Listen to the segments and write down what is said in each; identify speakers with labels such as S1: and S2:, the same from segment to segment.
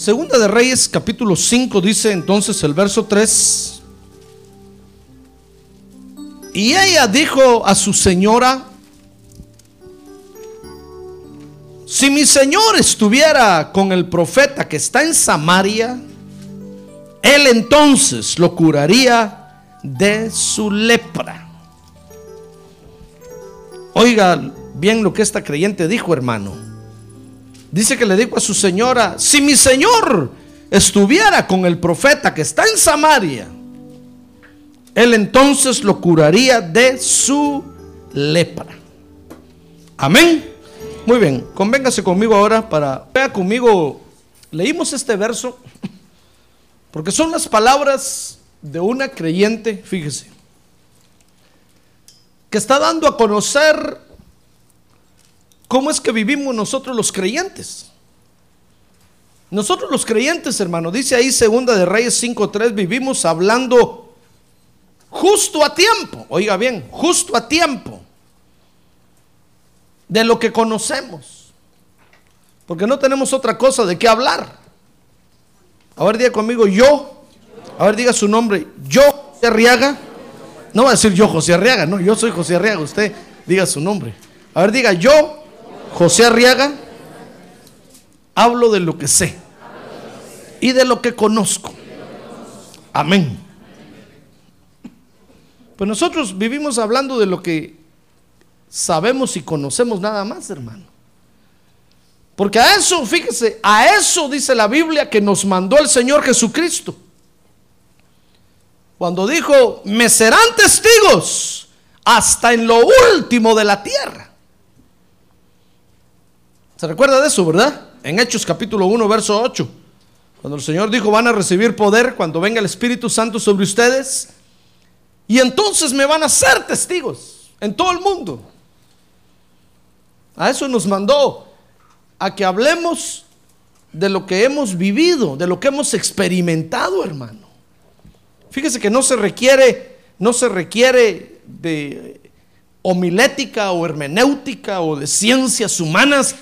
S1: Segunda de Reyes capítulo 5 dice entonces el verso 3. Y ella dijo a su señora, si mi señor estuviera con el profeta que está en Samaria, él entonces lo curaría de su lepra. Oiga bien lo que esta creyente dijo, hermano. Dice que le dijo a su señora, si mi señor estuviera con el profeta que está en Samaria, él entonces lo curaría de su lepra. Amén. Muy bien, convéngase conmigo ahora para... Vea conmigo, leímos este verso porque son las palabras de una creyente, fíjese, que está dando a conocer cómo es que vivimos nosotros los creyentes. Nosotros los creyentes, hermano, dice ahí segunda de Reyes 5.3, vivimos hablando justo a tiempo, oiga bien, justo a tiempo de lo que conocemos. Porque no tenemos otra cosa de qué hablar. A ver, diga conmigo, yo. A ver, diga su nombre. Yo, José Arriaga. No va a decir yo, José Arriaga. No, yo soy José Arriaga. Usted diga su nombre. A ver, diga yo, José Arriaga. Hablo de lo que sé. Y de lo que conozco. Amén. Pues nosotros vivimos hablando de lo que sabemos y conocemos nada más, hermano. Porque a eso, fíjese, a eso dice la Biblia que nos mandó el Señor Jesucristo. Cuando dijo, me serán testigos hasta en lo último de la tierra. ¿Se recuerda de eso, verdad? En Hechos capítulo 1, verso 8. Cuando el Señor dijo, van a recibir poder cuando venga el Espíritu Santo sobre ustedes. Y entonces me van a ser testigos en todo el mundo. A eso nos mandó, a que hablemos de lo que hemos vivido, de lo que hemos experimentado, hermano. Fíjese que no se requiere, no se requiere de homilética o hermenéutica o de ciencias humanas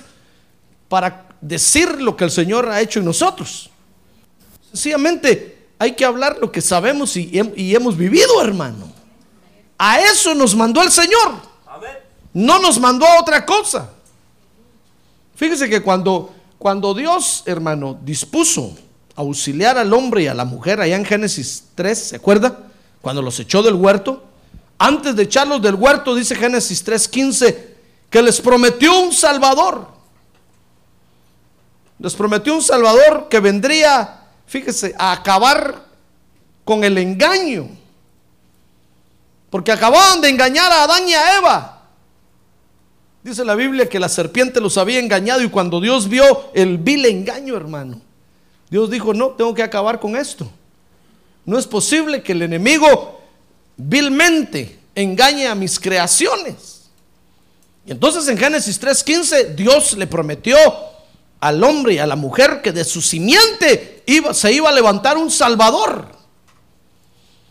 S1: para decir lo que el Señor ha hecho en nosotros. Sencillamente hay que hablar lo que sabemos y, y hemos vivido, hermano. A eso nos mandó el Señor. No nos mandó a otra cosa. Fíjese que cuando, cuando Dios, hermano, dispuso auxiliar al hombre y a la mujer allá en Génesis 3, ¿se acuerda? Cuando los echó del huerto. Antes de echarlos del huerto, dice Génesis 3:15, que les prometió un Salvador. Les prometió un Salvador que vendría, fíjese, a acabar con el engaño. Porque acababan de engañar a Adán y a Eva. Dice la Biblia que la serpiente los había engañado y cuando Dios vio el vil engaño, hermano, Dios dijo, no, tengo que acabar con esto. No es posible que el enemigo vilmente engañe a mis creaciones. Y entonces en Génesis 3:15 Dios le prometió al hombre y a la mujer que de su simiente iba, se iba a levantar un salvador.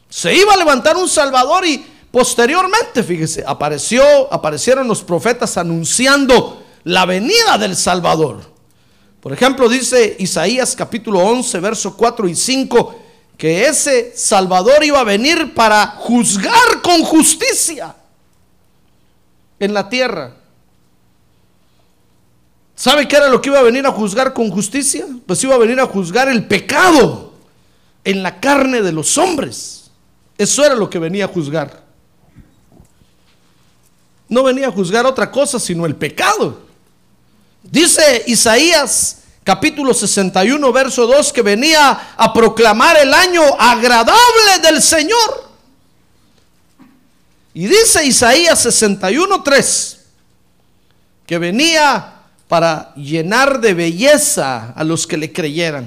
S1: Se iba a levantar un salvador y Posteriormente, fíjese, apareció, aparecieron los profetas anunciando la venida del Salvador. Por ejemplo, dice Isaías capítulo 11, verso 4 y 5, que ese Salvador iba a venir para juzgar con justicia en la tierra. ¿Sabe qué era lo que iba a venir a juzgar con justicia? Pues iba a venir a juzgar el pecado en la carne de los hombres. Eso era lo que venía a juzgar no venía a juzgar otra cosa sino el pecado. Dice Isaías capítulo 61, verso 2, que venía a proclamar el año agradable del Señor. Y dice Isaías 61, 3, que venía para llenar de belleza a los que le creyeran,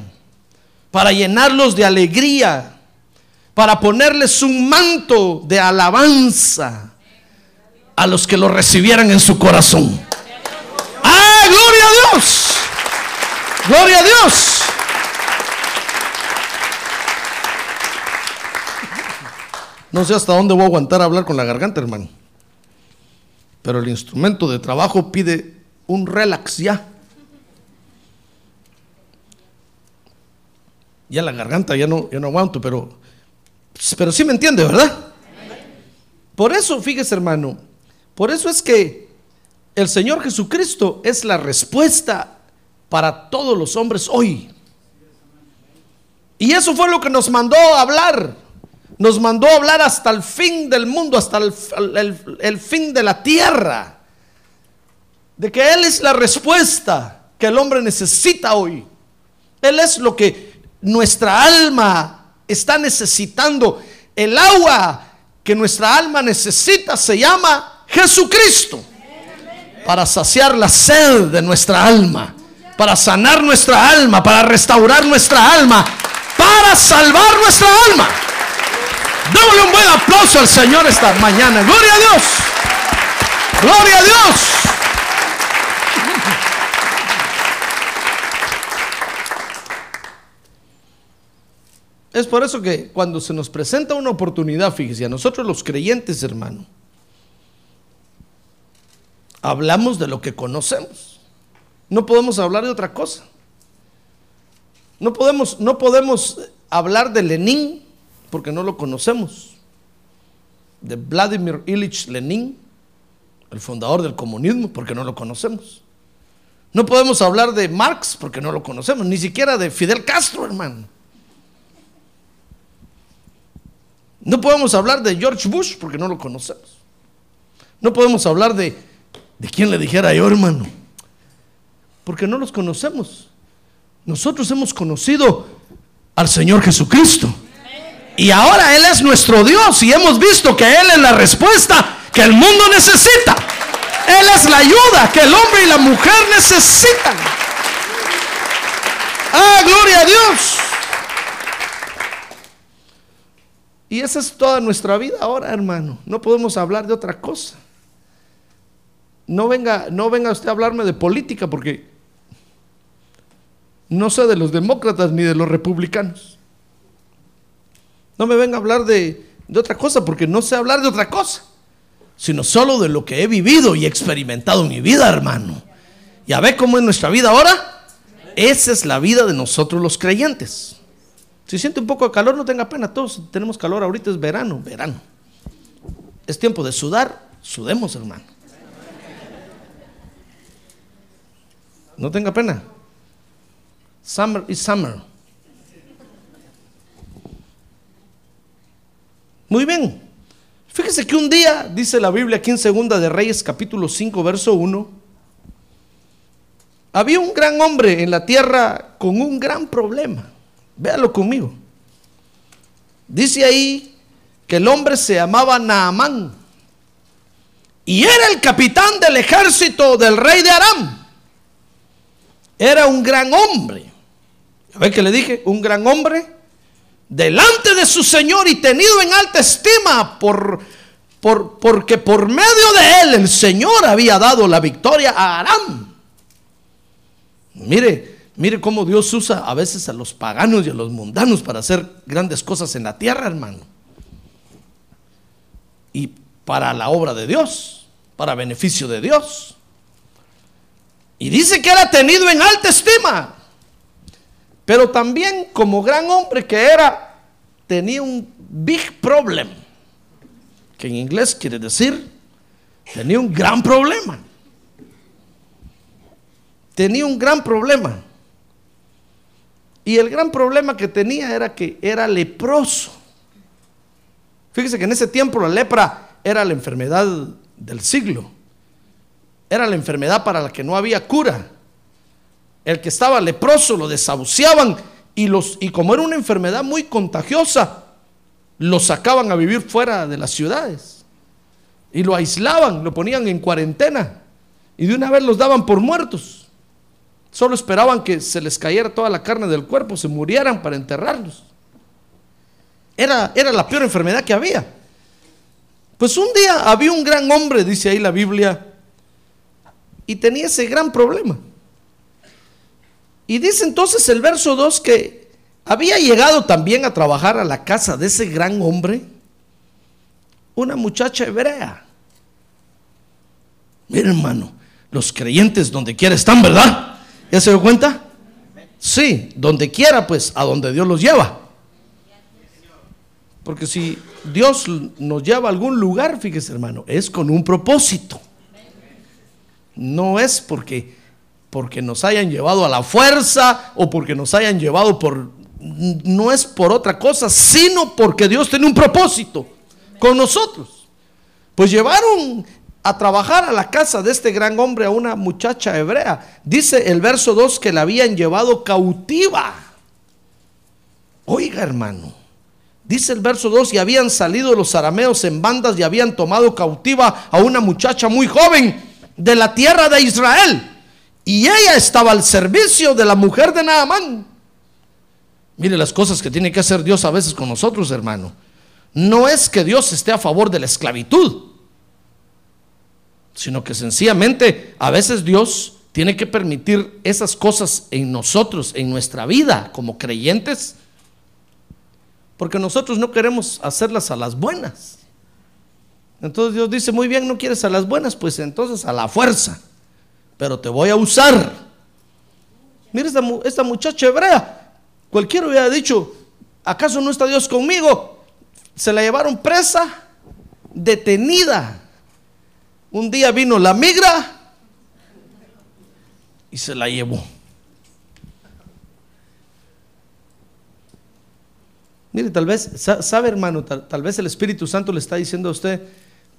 S1: para llenarlos de alegría, para ponerles un manto de alabanza a los que lo recibieran en su corazón. ¡Ah, gloria a Dios! ¡Gloria a Dios! No sé hasta dónde voy a aguantar a hablar con la garganta, hermano. Pero el instrumento de trabajo pide un relax ya. Ya la garganta ya no, ya no aguanto, pero, pero sí me entiende, ¿verdad? Por eso, fíjese hermano, por eso es que el Señor Jesucristo es la respuesta para todos los hombres hoy. Y eso fue lo que nos mandó a hablar. Nos mandó a hablar hasta el fin del mundo, hasta el, fin de la tierra. De que Él es la respuesta que el hombre necesita hoy. Él es lo que nuestra alma está necesitando. El agua que nuestra alma necesita se llama Jesucristo. Para saciar la sed de nuestra alma. Para sanar nuestra alma. Para restaurar nuestra alma. Para salvar nuestra alma. Démosle un buen aplauso al Señor esta mañana. Gloria a Dios. Gloria a Dios. Es por eso que cuando se nos presenta una oportunidad, fíjese, a nosotros los creyentes, hermano, hablamos de lo que conocemos. No podemos hablar de otra cosa. No podemos, no podemos hablar de Lenin porque no lo conocemos. De Vladimir Ilich Lenin, el fundador del comunismo, porque no lo conocemos. No podemos hablar de Marx porque no lo conocemos, ni siquiera de Fidel Castro, hermano. No podemos hablar de George Bush porque no lo conocemos. No podemos hablar de, de quién le dijera yo, hermano, porque no los conocemos. Nosotros hemos conocido al Señor Jesucristo. Y ahora Él es nuestro Dios y hemos visto que Él es la respuesta que el mundo necesita. Él es la ayuda que el hombre y la mujer necesitan. Ah, gloria a Dios. Y esa es toda nuestra vida ahora, hermano. No podemos hablar de otra cosa. No venga, no venga usted a hablarme de política porque no sé de los demócratas ni de los republicanos. No me venga a hablar de, de otra cosa porque no sé hablar de otra cosa, sino solo de lo que he vivido y experimentado en mi vida, hermano. ¿Ya ve cómo es nuestra vida ahora? Esa es la vida de nosotros los creyentes. Si siente un poco de calor, no tenga pena. Todos tenemos calor ahorita, es verano, verano. Es tiempo de sudar, sudemos, hermano. No tenga pena. Summer is summer. Muy bien. Fíjese que un día, dice la Biblia aquí en Segunda de Reyes, capítulo 5, verso 1, había un gran hombre en la tierra con un gran problema. Véalo conmigo. Dice ahí que el hombre se llamaba Naamán y era el capitán del ejército del rey de Aram. Era un gran hombre. A ver que le dije, un gran hombre delante de su Señor y tenido en alta estima por, por, porque por medio de él el Señor había dado la victoria a Aram. Mire, Mire cómo Dios usa a veces a los paganos y a los mundanos para hacer grandes cosas en la tierra, hermano. Y para la obra de Dios, para beneficio de Dios. Y dice que era tenido en alta estima. Pero también como gran hombre que era, tenía un big problem. Que en inglés quiere decir, tenía un gran problema. Tenía un gran problema. Y el gran problema que tenía era que era leproso. Fíjese que en ese tiempo la lepra era la enfermedad del siglo. Era la enfermedad para la que no había cura. El que estaba leproso lo desahuciaban y, los, y como era una enfermedad muy contagiosa, lo sacaban a vivir fuera de las ciudades. Y lo aislaban, lo ponían en cuarentena. Y de una vez los daban por muertos. Solo esperaban que se les cayera toda la carne del cuerpo, se murieran para enterrarlos. Era, era la peor enfermedad que había. Pues un día había un gran hombre, dice ahí la Biblia, y tenía ese gran problema. Y dice entonces el verso 2 que había llegado también a trabajar a la casa de ese gran hombre una muchacha hebrea. Mira hermano, los creyentes donde quiera están, ¿verdad? ¿Ya se dio cuenta? Sí, donde quiera, pues, a donde Dios los lleva. Porque si Dios nos lleva a algún lugar, fíjese hermano, es con un propósito. No es porque, porque nos hayan llevado a la fuerza o porque nos hayan llevado por... No es por otra cosa, sino porque Dios tiene un propósito con nosotros. Pues llevaron a trabajar a la casa de este gran hombre a una muchacha hebrea. Dice el verso 2 que la habían llevado cautiva. Oiga hermano, dice el verso 2 y habían salido los arameos en bandas y habían tomado cautiva a una muchacha muy joven de la tierra de Israel. Y ella estaba al servicio de la mujer de Naamán. Mire las cosas que tiene que hacer Dios a veces con nosotros, hermano. No es que Dios esté a favor de la esclavitud sino que sencillamente a veces Dios tiene que permitir esas cosas en nosotros, en nuestra vida como creyentes, porque nosotros no queremos hacerlas a las buenas. Entonces Dios dice, muy bien, no quieres a las buenas, pues entonces a la fuerza, pero te voy a usar. Mira esta, esta muchacha hebrea, cualquiera hubiera dicho, ¿acaso no está Dios conmigo? Se la llevaron presa, detenida, un día vino la migra y se la llevó. Mire, tal vez, sabe hermano, tal, vez el Espíritu Santo le está diciendo a usted,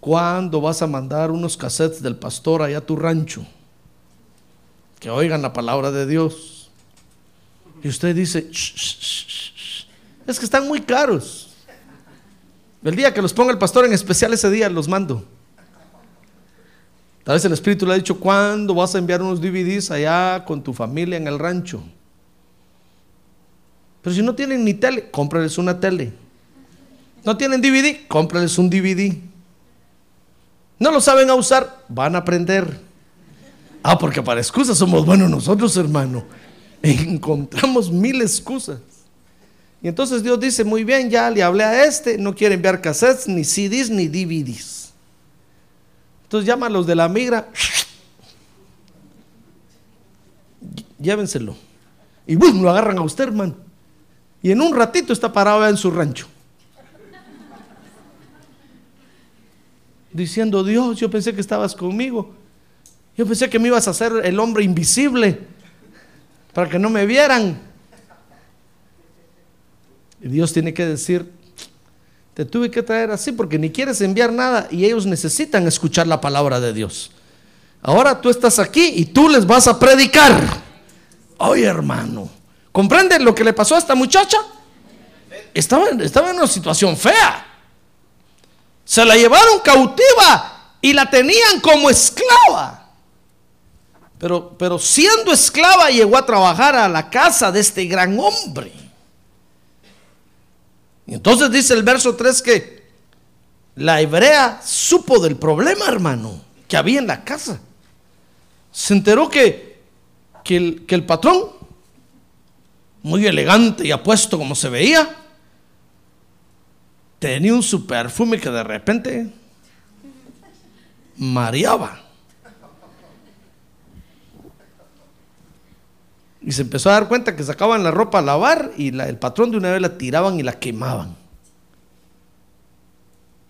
S1: ¿cuándo vas a mandar unos cassettes del pastor allá a tu rancho? Que oigan la palabra de Dios. Y usted dice, es que están muy caros. El día que los ponga el pastor en especial, ese día los mando. Tal vez el Espíritu le ha dicho, ¿cuándo vas a enviar unos DVDs allá con tu familia en el rancho? Pero si no tienen ni tele, cómprales una tele. No tienen DVD, cómprales un DVD. No lo saben a usar, van a aprender. Ah, porque para excusas somos buenos nosotros, hermano. Encontramos mil excusas. Y entonces Dios dice, muy bien, ya le hablé a este, no quiere enviar cassettes, ni CDs, ni DVDs. Entonces llama a los de la migra, llévenselo. Y ¡bum! lo agarran a usted, hermano. Y en un ratito está parado en su rancho. Diciendo, Dios, yo pensé que estabas conmigo. Yo pensé que me ibas a hacer el hombre invisible para que no me vieran. Y Dios tiene que decir, te tuve que traer así porque ni quieres enviar nada y ellos necesitan escuchar la palabra de Dios. Ahora tú estás aquí y tú les vas a predicar. Oye, hermano, ¿comprende lo que le pasó a esta muchacha? Estaba, estaba en una situación fea. Se la llevaron cautiva y la tenían como esclava. Pero, pero siendo esclava llegó a trabajar a la casa de este gran hombre. Y entonces dice el verso 3 que la hebrea supo del problema, hermano, que había en la casa. Se enteró que, que, el, que el patrón, muy elegante y apuesto como se veía, tenía un su perfume que de repente mareaba. Y se empezó a dar cuenta que sacaban la ropa a lavar y el patrón de una vez la tiraban y la quemaban.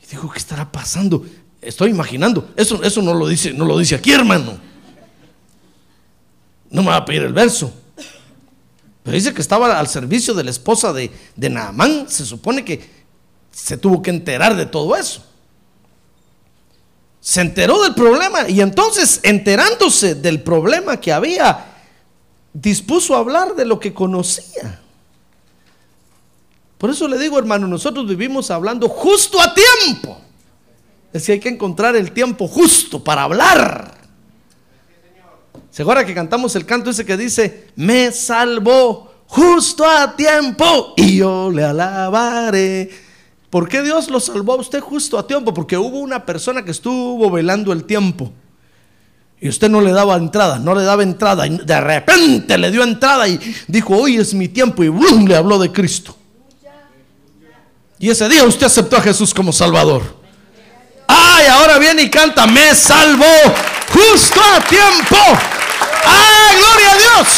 S1: Y dijo, ¿qué estará pasando? Estoy imaginando. Eso, eso no, lo dice, no lo dice aquí, hermano. No me va a pedir el verso. Pero dice que estaba al servicio de la esposa de, de Naamán. Se supone que se tuvo que enterar de todo eso. Se enteró del problema y entonces enterándose del problema que había, dispuso a hablar de lo que conocía. Por eso le digo, hermano, nosotros vivimos hablando justo a tiempo. Es decir, hay que encontrar el tiempo justo para hablar. ¿Se acuerda que cantamos el canto ese que dice, me salvó justo a tiempo y yo le alabaré? ¿Por qué Dios lo salvó a usted justo a tiempo? Porque hubo una persona que estuvo velando el tiempo. Y usted no le daba entrada, no le daba entrada. Y de repente le dio entrada y dijo, hoy es mi tiempo. Y ¡bum! le habló de Cristo. Y ese día usted aceptó a Jesús como Salvador. Ay, ahora viene y canta, me salvó justo a tiempo. Ay, gloria a Dios.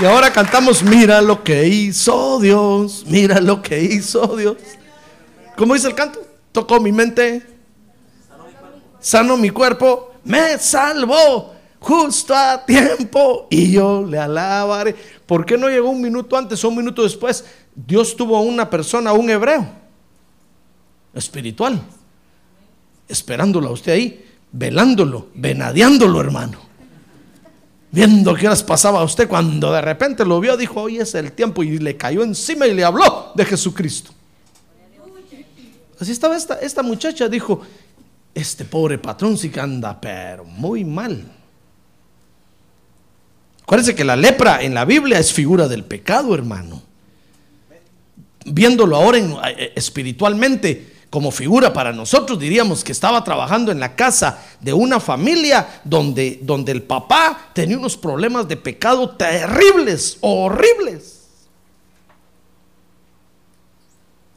S1: Y ahora cantamos, mira lo que hizo Dios, mira lo que hizo Dios. ¿Cómo dice el canto? Tocó mi mente, sanó mi cuerpo, me salvó justo a tiempo y yo le alabaré. ¿Por qué no llegó un minuto antes o un minuto después? Dios tuvo a una persona, un hebreo, espiritual, esperándolo a usted ahí, velándolo, venadeándolo, hermano viendo qué horas pasaba a usted, cuando de repente lo vio, dijo, hoy es el tiempo, y le cayó encima y le habló de Jesucristo. Así estaba esta, esta muchacha, dijo, este pobre patrón sí que anda, pero muy mal. Acuérdense que la lepra en la Biblia es figura del pecado, hermano. Viéndolo ahora eh, espiritualmente, como figura para nosotros diríamos que estaba trabajando en la casa de una familia donde, donde el papá tenía unos problemas de pecado terribles, horribles.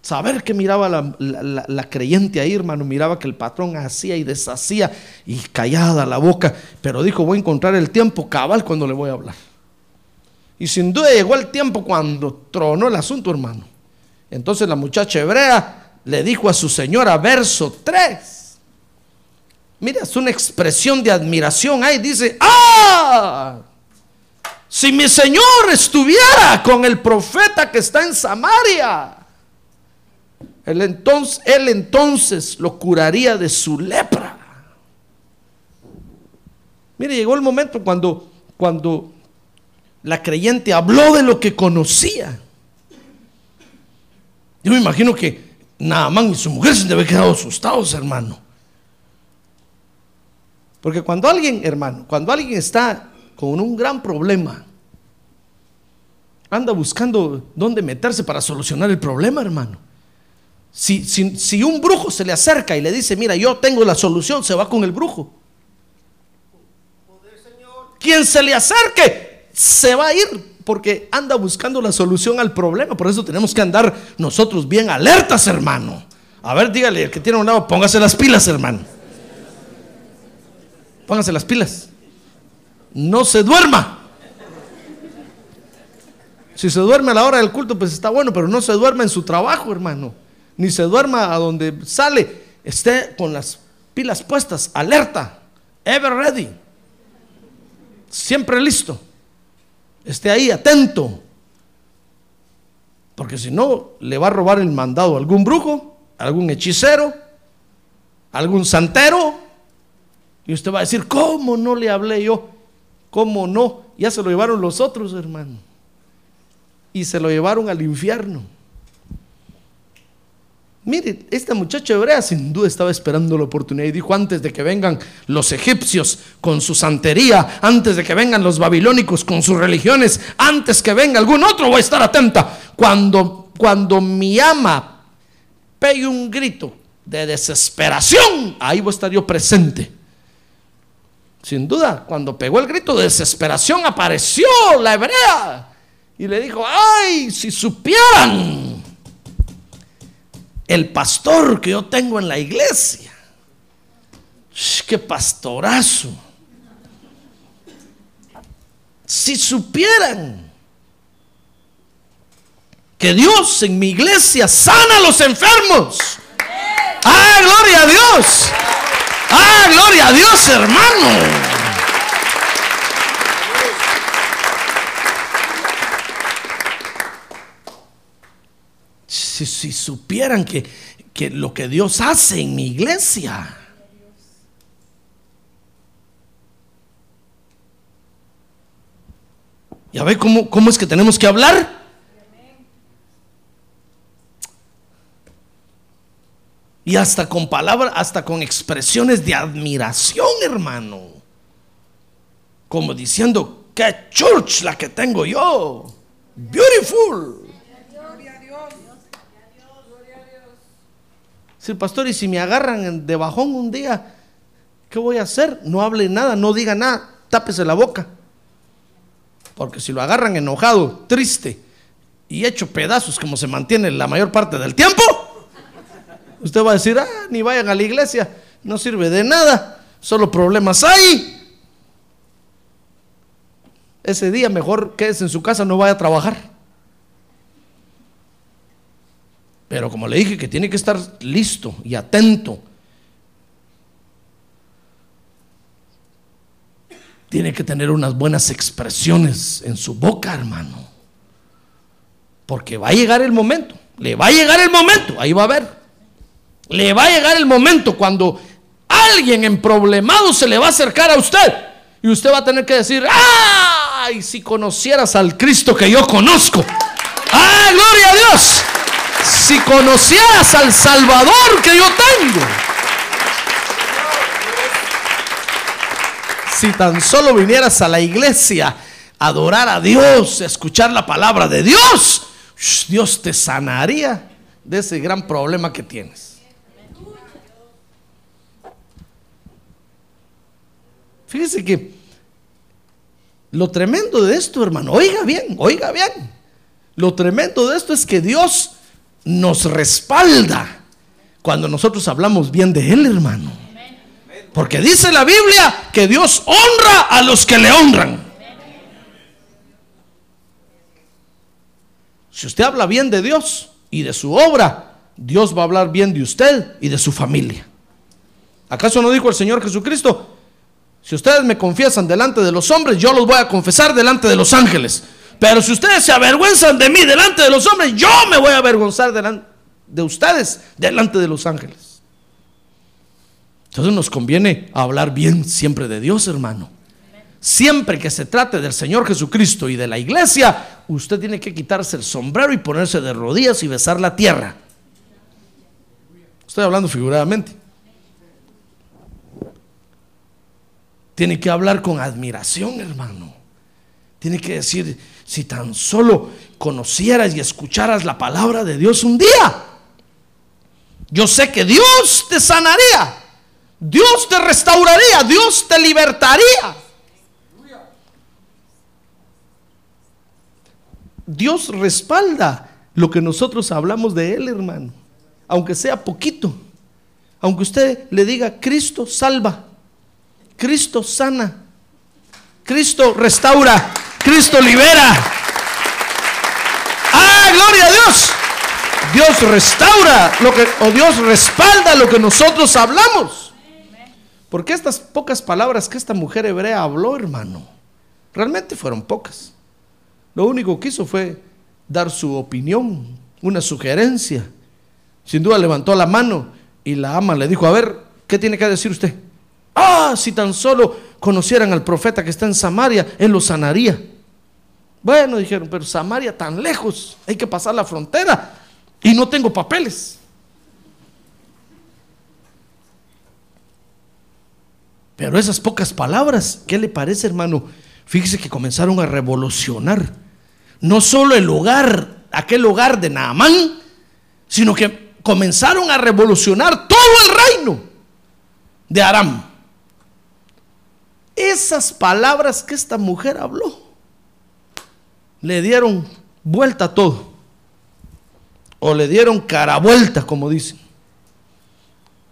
S1: Saber que miraba la, creyente ahí, hermano, miraba que el patrón hacía y deshacía y callada la boca, pero dijo, voy a encontrar el tiempo cabal cuando le voy a hablar. Y sin duda llegó el tiempo cuando tronó el asunto, hermano. Entonces la muchacha hebrea le dijo a su señora, verso 3. Mira, es una expresión de admiración ahí. Dice, ah, si mi señor estuviera con el profeta que está en Samaria, él entonces, él entonces lo curaría de su lepra. Mire, llegó el momento cuando, cuando la creyente habló de lo que conocía. Yo me imagino que Naamán y su mujer se deben quedado asustados, hermano. Porque cuando alguien, hermano, cuando alguien está con un gran problema, anda buscando dónde meterse para solucionar el problema, hermano. Si, si, un brujo se le acerca y le dice, mira, yo tengo la solución, se va con el brujo. Quien se le acerque, se va a ir porque anda buscando la solución al problema. Por eso tenemos que andar nosotros bien alertas, hermano. A ver, dígale, el que tiene un lado, póngase las pilas, hermano. Póngase las pilas. No se duerma. Si se duerme a la hora del culto, pues está bueno, pero no se duerma en su trabajo, hermano. Ni se duerma a donde sale. Esté con las pilas puestas, alerta, ever ready. Siempre listo esté ahí atento. Porque si no, le va a robar el mandado a algún brujo, algún hechicero, algún santero. Y usted va a decir, ¿cómo no le hablé yo? ¿Cómo no? Ya se lo llevaron los otros, hermano. Y se lo llevaron al infierno. Mire, esta muchacha hebrea sin duda estaba esperando la oportunidad y dijo, antes de que vengan los egipcios con su santería, antes de que vengan los babilónicos con sus religiones, antes que venga algún otro, voy a estar atenta. Cuando, cuando mi ama pegue un grito de desesperación, ahí voy a estar yo presente. Sin duda, cuando pegó el grito de desesperación, apareció la hebrea y le dijo, ay, si supieran el pastor que yo tengo en la iglesia. ¡Qué pastorazo! Si supieran que Dios en mi iglesia sana a los enfermos. ¡Ah, gloria a Dios! ¡Ah, gloria a Dios, hermano! Si, supieran que, lo que Dios hace en mi iglesia. ¿Ya ve cómo, cómo es que tenemos que hablar? Y hasta con palabras, hasta con expresiones de admiración, hermano. Como diciendo, qué church la que tengo yo. Beautiful. Si pastor, y si me agarran de bajón un día, ¿qué voy a hacer? No hable nada, no diga nada, tápese la boca. Porque si lo agarran enojado, triste y hecho pedazos como se mantiene la mayor parte del tiempo, usted va a decir, ah, ni vayan a la iglesia, no sirve de nada, solo problemas hay. ese día mejor quédese en su casa, no vaya a trabajar. Pero como le dije que tiene que estar listo y atento, tiene que tener unas buenas expresiones en su boca, hermano. Porque va a llegar el momento, le va a llegar el momento, ahí va a ver. Le va a llegar el momento cuando alguien en problemado se le va a acercar a usted y usted va a tener que decir, ¡ay! Si conocieras al Cristo que yo conozco. ¡Ay, gloria a Dios! Si conocieras al Salvador que yo tengo. Si tan solo vinieras a la iglesia a adorar a Dios, a escuchar la palabra de Dios, Dios te sanaría de ese gran problema que tienes. Fíjese que lo tremendo de esto, hermano, oiga bien, oiga bien. Lo tremendo de esto es que Dios nos respalda cuando nosotros hablamos bien de Él, hermano. Porque dice la Biblia que Dios honra a los que le honran. Si usted habla bien de Dios y de su obra, Dios va a hablar bien de usted y de su familia. ¿Acaso no dijo el Señor Jesucristo? Si ustedes me confiesan delante de los hombres, yo los voy a confesar delante de los ángeles. Pero si ustedes se avergüenzan de mí delante de los hombres, yo me voy a avergonzar delante de ustedes delante de los ángeles. Entonces nos conviene hablar bien siempre de Dios, hermano. Siempre que se trate del Señor Jesucristo y de la iglesia, usted tiene que quitarse el sombrero y ponerse de rodillas y besar la tierra. Estoy hablando figuradamente. Tiene que hablar con admiración, hermano. Tiene que decir, si tan solo conocieras y escucharas la palabra de Dios un día. Yo sé que Dios te sanaría, Dios te restauraría, Dios te libertaría. Dios respalda lo que nosotros hablamos de Él, hermano, aunque sea poquito. Aunque usted le diga, Cristo salva, Cristo sana, Cristo restaura, Cristo libera. ¡Ah, gloria a Dios! Dios restaura lo que, o Dios respalda lo que nosotros hablamos. Porque estas pocas palabras que esta mujer hebrea habló, hermano, realmente fueron pocas. Lo único que hizo fue dar su opinión, una sugerencia. Sin duda levantó la mano y la ama le dijo, a ver, ¿qué tiene que decir usted? Ah, si tan solo conocieran al profeta que está en Samaria, él lo sanaría. Bueno, dijeron, pero Samaria tan lejos, hay que pasar la frontera y no tengo papeles. Pero esas pocas palabras, ¿qué le parece, hermano? Fíjese que comenzaron a revolucionar no solo el hogar, aquel hogar de Naamán, sino que comenzaron a revolucionar todo el reino de Aram. Esas palabras que esta mujer habló le dieron vuelta a todo. O le dieron cara vuelta, como dicen,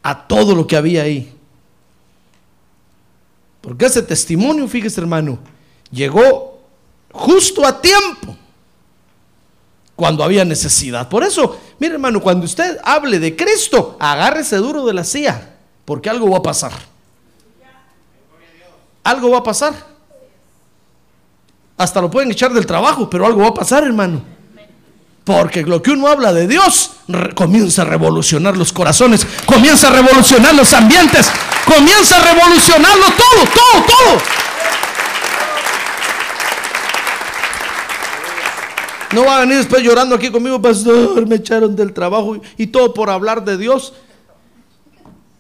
S1: a todo lo que había ahí. Porque ese testimonio, fíjese hermano, llegó justo a tiempo cuando había necesidad. Por eso, mire hermano, cuando usted hable de Cristo, agárrese duro de la silla, porque algo va a pasar. Algo va a pasar. Hasta lo pueden echar del trabajo, pero algo va a pasar, hermano. Porque lo que uno habla de Dios comienza a revolucionar los corazones, comienza a revolucionar los ambientes, comienza a revolucionarlo todo, todo, todo. No va a venir después llorando aquí conmigo, pastor, me echaron del trabajo y, y todo por hablar de Dios.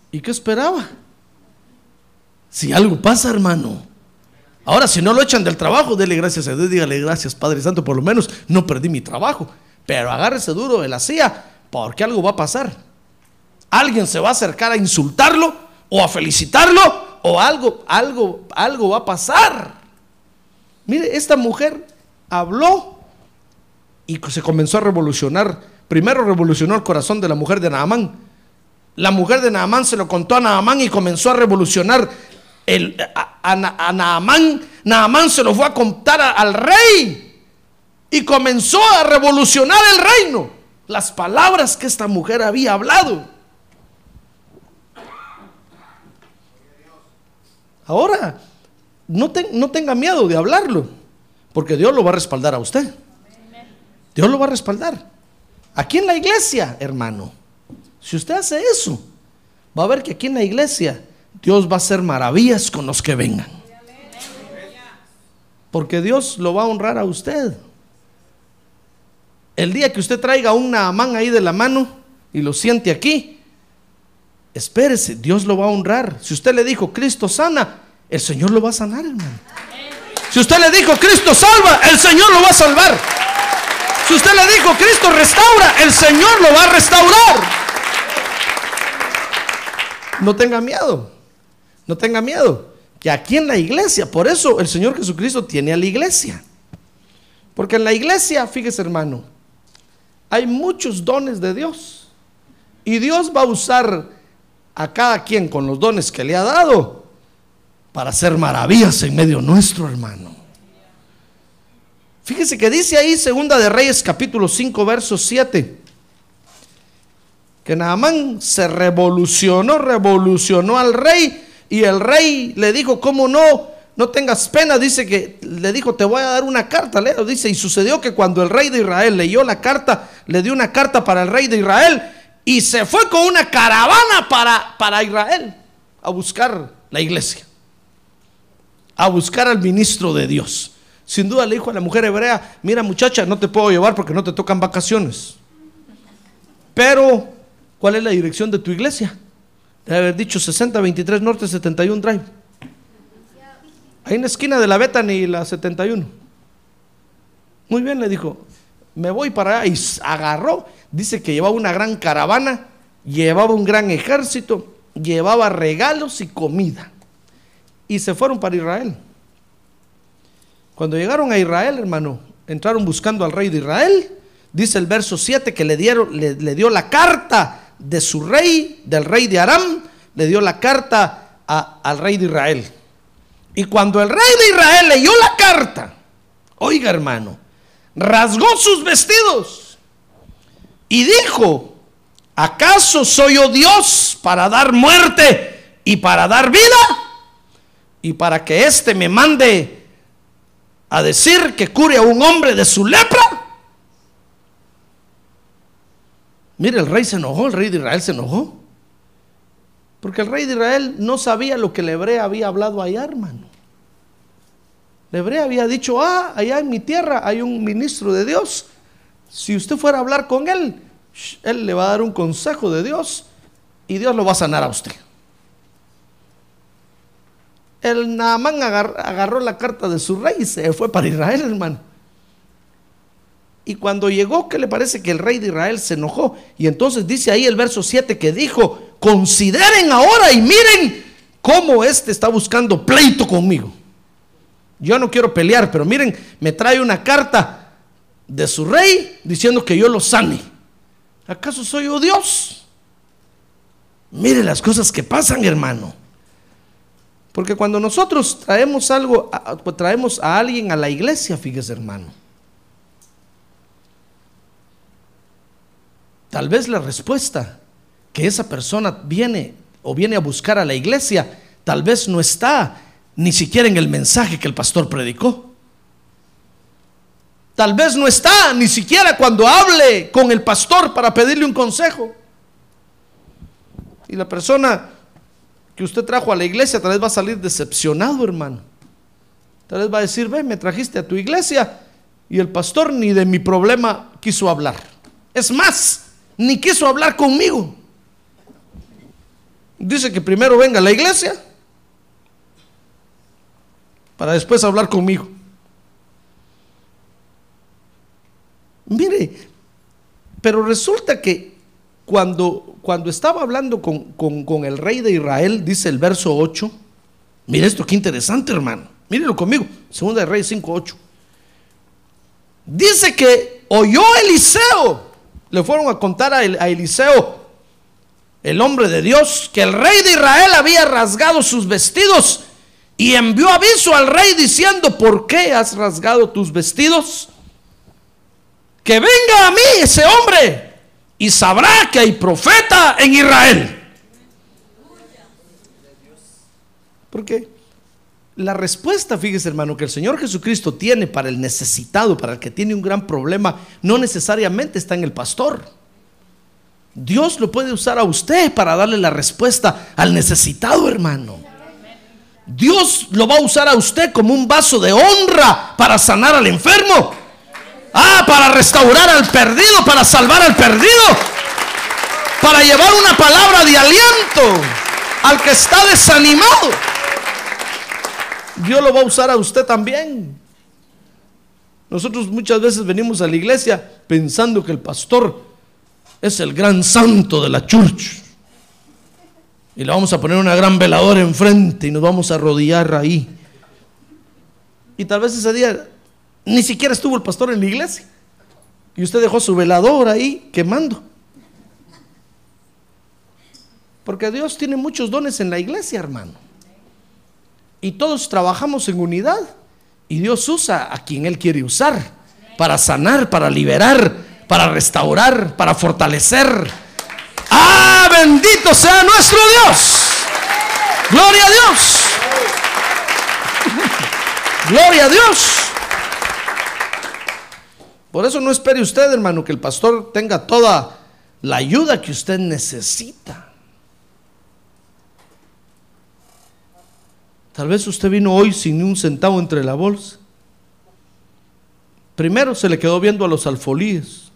S1: ¿Y qué esperaba? Si algo pasa, hermano. Ahora, si no lo echan del trabajo, dele gracias a Dios, dígale gracias, Padre Santo, por lo menos no perdí mi trabajo. Pero agárrese duro de la silla, porque algo va a pasar. Alguien se va a acercar a insultarlo o a felicitarlo o algo, algo, algo va a pasar. Mire, esta mujer habló y se comenzó a revolucionar. Primero revolucionó el corazón de la mujer de Naamán. La mujer de Naamán se lo contó a Naamán y comenzó a revolucionar el, a, Naamán, Naamán se lo fue a contar al rey y comenzó a revolucionar el reino. Las palabras que esta mujer había hablado. Ahora, no, no tenga miedo de hablarlo, porque Dios lo va a respaldar a usted. Dios lo va a respaldar. Aquí en la iglesia, hermano, si usted hace eso, va a ver que aquí en la iglesia Dios va a hacer maravillas con los que vengan. Porque Dios lo va a honrar a usted. El día que usted traiga un Naamán ahí de la mano y lo siente aquí, espérese, Dios lo va a honrar. Si usted le dijo, Cristo sana, el Señor lo va a sanar, hermano. Si usted le dijo, Cristo salva, el Señor lo va a salvar. Si usted le dijo, Cristo restaura, el Señor lo va a restaurar. No tenga miedo. No tenga miedo. Que aquí en la iglesia, por eso el Señor Jesucristo tiene a la iglesia. Porque en la iglesia, fíjese hermano, hay muchos dones de Dios. Y Dios va a usar a cada quien con los dones que le ha dado para hacer maravillas en medio nuestro, hermano. Fíjese que dice ahí, Segunda de Reyes, capítulo 5, verso 7, que Naamán se revolucionó, revolucionó al rey, y el rey le dijo, ¿cómo no? No tengas pena, dice que le dijo, te voy a dar una carta, leo, dice, y sucedió que cuando el rey de Israel leyó la carta, le dio una carta para el rey de Israel, y se fue con una caravana para, para Israel a buscar la iglesia a buscar al ministro de Dios. Sin duda le dijo a la mujer hebrea, mira muchacha, no te puedo llevar porque no te tocan vacaciones. Pero, ¿cuál es la dirección de tu iglesia? Debe haber dicho 6023 Norte 71 Drive. Ahí en la esquina de la Bethany y la 71. Muy bien, le dijo, me voy para allá. Y agarró, dice que llevaba una gran caravana, llevaba un gran ejército, llevaba regalos y comida y se fueron para Israel. Cuando llegaron a Israel, hermano, entraron buscando al rey de Israel. Dice el verso 7 que le, dieron, le, dio la carta de su rey, del rey de Aram, le dio la carta al rey de Israel. Y cuando el rey de Israel leyó la carta, oiga hermano, rasgó sus vestidos y dijo, ¿acaso soy yo Dios para dar muerte y para dar vida? y para que éste me mande a decir que cure a un hombre de su lepra. Mire, el rey se enojó, el rey de Israel se enojó. Porque el rey de Israel no sabía lo que el hebreo había hablado allá, hermano. El hebreo había dicho, ah, allá en mi tierra hay un ministro de Dios. Si usted fuera a hablar con él, él le va a dar un consejo de Dios y Dios lo va a sanar a usted. El Naamán agarró la carta de su rey y se fue para Israel, hermano. Y cuando llegó, ¿qué le parece que el rey de Israel se enojó? Y entonces dice ahí el verso 7 que dijo, consideren ahora y miren cómo este está buscando pleito conmigo. Yo no quiero pelear, pero miren, me trae una carta de su rey diciendo que yo lo sane. ¿Acaso soy yo Dios? Mire las cosas que pasan, hermano. Porque cuando nosotros traemos algo, traemos a alguien a la iglesia, fíjese hermano. Tal vez la respuesta que esa persona viene o viene a buscar a la iglesia, tal vez no está ni siquiera en el mensaje que el pastor predicó. Tal vez no está ni siquiera cuando hable con el pastor para pedirle un consejo. Y la persona que usted trajo a la iglesia, tal vez va a salir decepcionado, hermano. Tal vez va a decir, ve, me trajiste a tu iglesia y el pastor ni de mi problema quiso hablar. Es más, ni quiso hablar conmigo. Dice que primero venga a la iglesia para después hablar conmigo. Mire, pero resulta que cuando, cuando estaba hablando con, el rey de Israel, dice el verso 8, mire esto, qué interesante hermano, mírelo conmigo, segunda de Reyes 5, 8. Dice que oyó Eliseo, le fueron a contar a, Eliseo, el hombre de Dios, que el rey de Israel había rasgado sus vestidos y envió aviso al rey diciendo, ¿por qué has rasgado tus vestidos? Que venga a mí ese hombre y sabrá que hay profeta en Israel. Porque la respuesta, fíjese hermano, que el Señor Jesucristo tiene para el necesitado, para el que tiene un gran problema, no necesariamente está en el pastor. Dios lo puede usar a usted para darle la respuesta al necesitado, hermano. Dios lo va a usar a usted como un vaso de honra para sanar al enfermo. Ah, para restaurar al perdido, para salvar al perdido. Para llevar una palabra de aliento al que está desanimado. Dios lo va a usar a usted también. Nosotros muchas veces venimos a la iglesia pensando que el pastor es el gran santo de la church. Y le vamos a poner una gran veladora enfrente y nos vamos a arrodillar ahí. Y tal vez ese día ni siquiera estuvo el pastor en la iglesia. Y usted dejó su velador ahí quemando. Porque Dios tiene muchos dones en la iglesia, hermano. Y todos trabajamos en unidad. Y Dios usa a quien Él quiere usar. Para sanar, para liberar, para restaurar, para fortalecer. ¡Ah, bendito sea nuestro Dios! ¡Gloria a Dios! ¡Gloria a Dios! Por eso no espere usted, hermano, que el pastor tenga toda la ayuda que usted necesita. Tal vez usted vino hoy sin un centavo entre la bolsa. Primero se le quedó viendo a los alfolíes.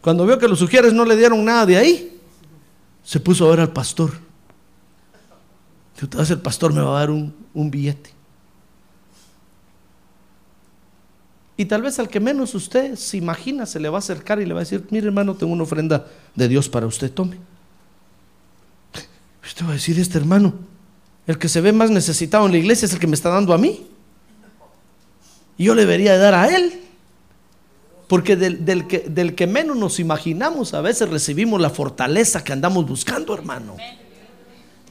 S1: Cuando vio que los sugieres no le dieron nada de ahí, se puso a ver al pastor. Entonces el pastor me va a dar un, un billete. Y tal vez al que menos usted se imagina se le va a acercar y le va a decir, mire hermano, tengo una ofrenda de Dios para usted, tome. Usted va a decir, este hermano, el que se ve más necesitado en la iglesia es el que me está dando a mí. Y yo le debería dar a él. Porque del, que, del que menos nos imaginamos a veces recibimos la fortaleza que andamos buscando, hermano.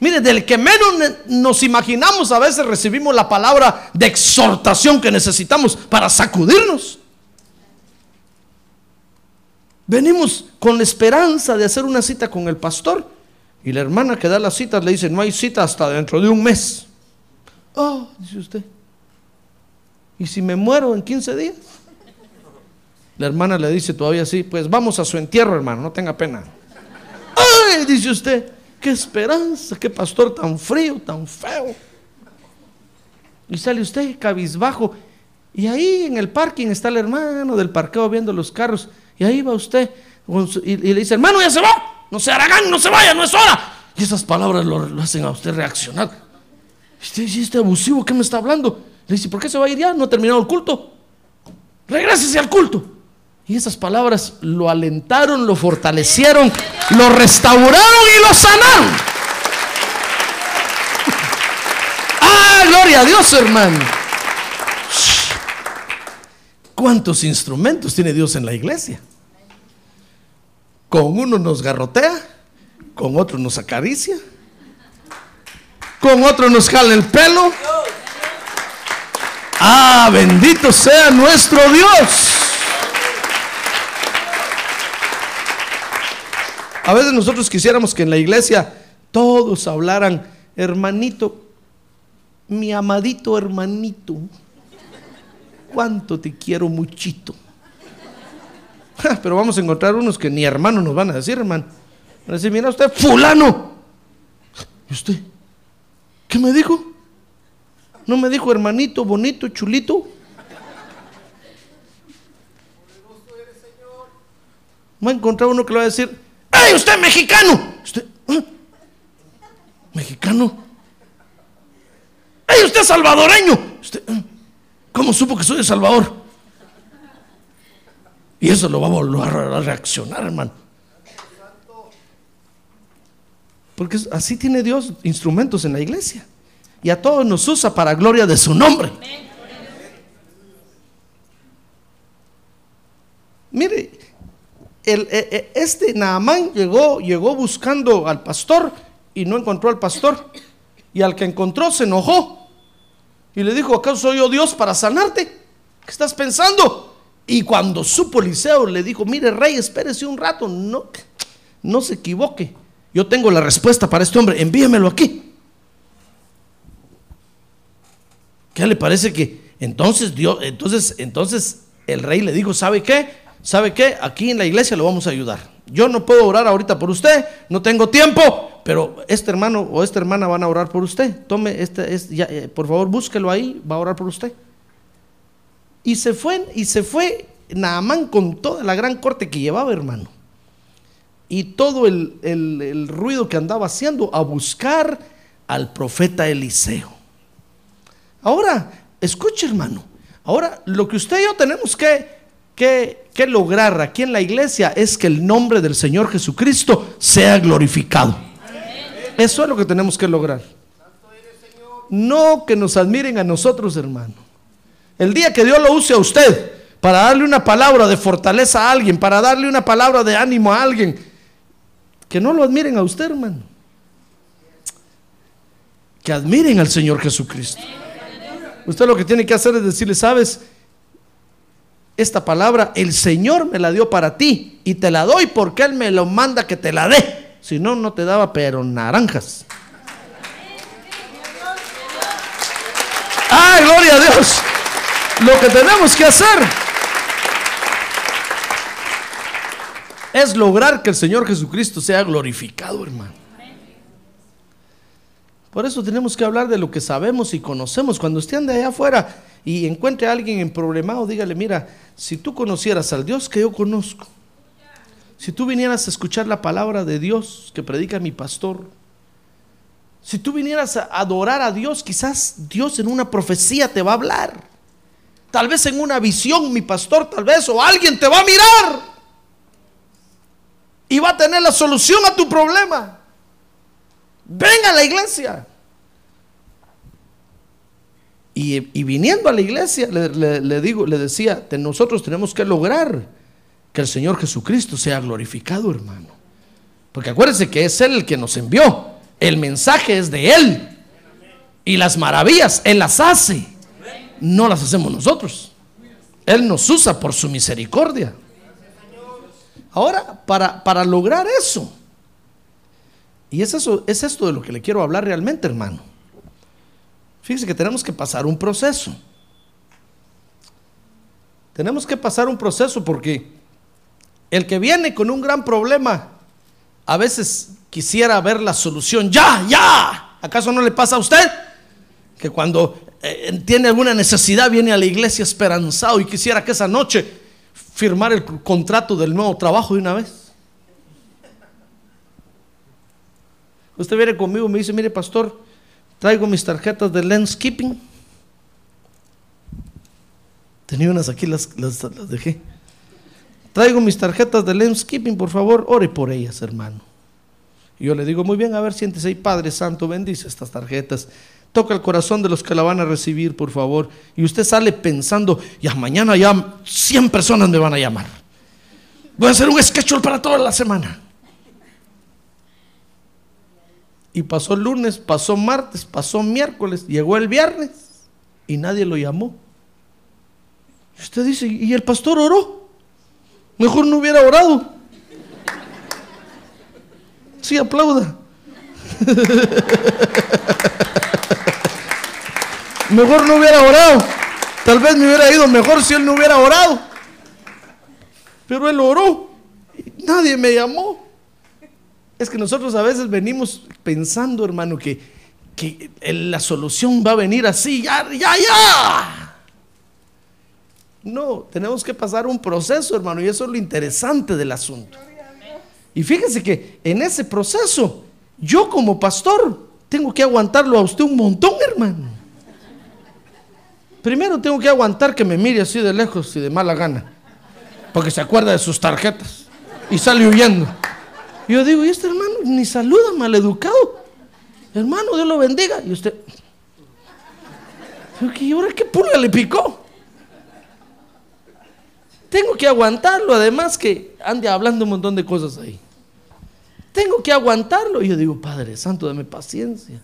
S1: Mire, del que menos nos imaginamos a veces recibimos la palabra de exhortación que necesitamos para sacudirnos. Venimos con la esperanza de hacer una cita con el pastor y la hermana que da las citas le dice, no hay cita hasta dentro de un mes. Oh, dice usted. ¿Y si me muero en 15 días? La hermana le dice todavía así, pues vamos a su entierro, hermano, no tenga pena. ¡Ay! Dice usted, qué esperanza, qué pastor tan frío, tan feo. Y sale usted cabizbajo. Y ahí en el parking está el hermano del parqueo viendo los carros. Y ahí va usted y, le dice, hermano, ya se va. No se haragán, no se vaya, no es hora. Y esas palabras lo, hacen a usted reaccionar. Usted este abusivo, ¿qué me está hablando? Le dice, ¿por qué se va a ir ya? No ha terminado el culto. Regrésese al culto. Y esas palabras lo alentaron, lo fortalecieron, lo restauraron y lo sanaron. Ah, gloria a Dios, hermano. ¿Cuántos instrumentos tiene Dios en la iglesia? Con uno nos garrotea, con otro nos acaricia, con otro nos jala el pelo. Ah, bendito sea nuestro Dios. A veces nosotros quisiéramos que en la iglesia todos hablaran, hermanito, mi amadito hermanito, cuánto te quiero muchito. Pero vamos a encontrar unos que ni hermanos nos van a decir, hermano. Van a decir, mira usted, fulano. ¿Y usted? ¿Qué me dijo? ¿No me dijo hermanito, bonito, chulito? Va a encontrar uno que le va a decir, ¡Ay, usted mexicano! ¿Usted? ¿eh? ¿Mexicano? ¡Ay, usted salvadoreño! ¿Usted? ¿eh? ¿Cómo supo que soy de Salvador? Y eso lo va a volver a reaccionar, hermano. Porque así tiene Dios instrumentos en la iglesia. Y a todos nos usa para gloria de su nombre. Mire, el, e, e, este Naamán llegó, llegó buscando al pastor y no encontró al pastor. Y al que encontró se enojó. Y le dijo, ¿acaso soy yo Dios para sanarte? ¿Qué estás pensando? Y cuando supo Eliseo le dijo, mire rey, espérese un rato, no, no se equivoque. Yo tengo la respuesta para este hombre, envíemelo aquí. ¿Qué le parece que entonces Dios, entonces, entonces el rey le dijo, ¿sabe qué? ¿Sabe qué? Aquí en la iglesia lo vamos a ayudar. Yo no puedo orar ahorita por usted, no tengo tiempo, pero este hermano o esta hermana van a orar por usted. Tome este, eh, por favor, búsquelo ahí, va a orar por usted. Y se fue, y se fue Naamán con toda la gran corte que llevaba, hermano. Y todo el, el ruido que andaba haciendo a buscar al profeta Eliseo. Ahora, escuche, hermano. Ahora, lo que usted y yo tenemos que que, lograr aquí en la iglesia es que el nombre del Señor Jesucristo sea glorificado. Eso es lo que tenemos que lograr. No que nos admiren a nosotros, hermano. El día que Dios lo use a usted para darle una palabra de fortaleza a alguien, para darle una palabra de ánimo a alguien, que no lo admiren a usted, hermano. Que admiren al Señor Jesucristo. Usted lo que tiene que hacer es decirle, sabes, esta palabra, el Señor me la dio para ti y te la doy porque Él me lo manda que te la dé. Si no, no te daba, pero naranjas. ¡Ay, gloria a Dios! Lo que tenemos que hacer es lograr que el Señor Jesucristo sea glorificado, hermano. Por eso tenemos que hablar de lo que sabemos y conocemos. Cuando usted ande allá afuera y encuentre a alguien en problemado, dígale, mira, si tú conocieras al Dios que yo conozco, si tú vinieras a escuchar la palabra de Dios que predica mi pastor, si tú vinieras a adorar a Dios, quizás Dios en una profecía te va a hablar. Tal vez en una visión, mi pastor, tal vez, o alguien te va a mirar y va a tener la solución a tu problema. Venga a la iglesia. Y, viniendo a la iglesia, le, digo, le decía, nosotros tenemos que lograr que el Señor Jesucristo sea glorificado, hermano. Porque acuérdense que es Él el que nos envió. El mensaje es de Él. Y las maravillas Él las hace. No las hacemos nosotros. Él nos usa por su misericordia. Ahora, para, para lograr eso, y es, eso, es esto de lo que le quiero hablar realmente, hermano. Fíjese que tenemos que pasar un proceso. Tenemos que pasar un proceso porque el que viene con un gran problema, a veces quisiera ver la solución ya, ya. ¿Acaso no le pasa a usted? Que cuando eh, tiene alguna necesidad viene a la iglesia esperanzado y quisiera que esa noche firmar el contrato del nuevo trabajo de una vez. Usted viene conmigo y me dice, mire pastor, traigo mis tarjetas de landscaping. Tenía unas aquí, las, las, dejé. Traigo mis tarjetas de landscaping, por favor, ore por ellas, hermano. Y yo le digo, muy bien, a ver, siéntese ahí, Padre Santo, bendice estas tarjetas. Toca el corazón de los que la van a recibir, por favor. Y usted sale pensando, ya mañana ya 100 personas me van a llamar. Voy a hacer un schedule para toda la semana. Y pasó lunes, pasó martes, pasó miércoles, llegó el viernes y nadie lo llamó. usted dice, ¿y el pastor oró? Mejor no hubiera orado. Sí, aplauda. mejor no hubiera orado. Tal vez me hubiera ido mejor si él no hubiera orado. Pero él oró. Nadie me llamó. Es que nosotros a veces venimos pensando, hermano, que, que la solución va a venir así, ya, ya, ya. No, tenemos que pasar un proceso, hermano, y eso es lo interesante del asunto. Y fíjese que en ese proceso, yo como pastor, tengo que aguantarlo a usted un montón, hermano. Primero tengo que aguantar que me mire así de lejos y de mala gana, porque se acuerda de sus tarjetas y sale huyendo yo digo, y este hermano ni saluda, maleducado. Hermano, Dios lo bendiga. Y usted, ¿y ahora qué pulga le picó? Tengo que aguantarlo, además que ande hablando un montón de cosas ahí. tengo que aguantarlo. Y yo digo, Padre Santo, dame paciencia.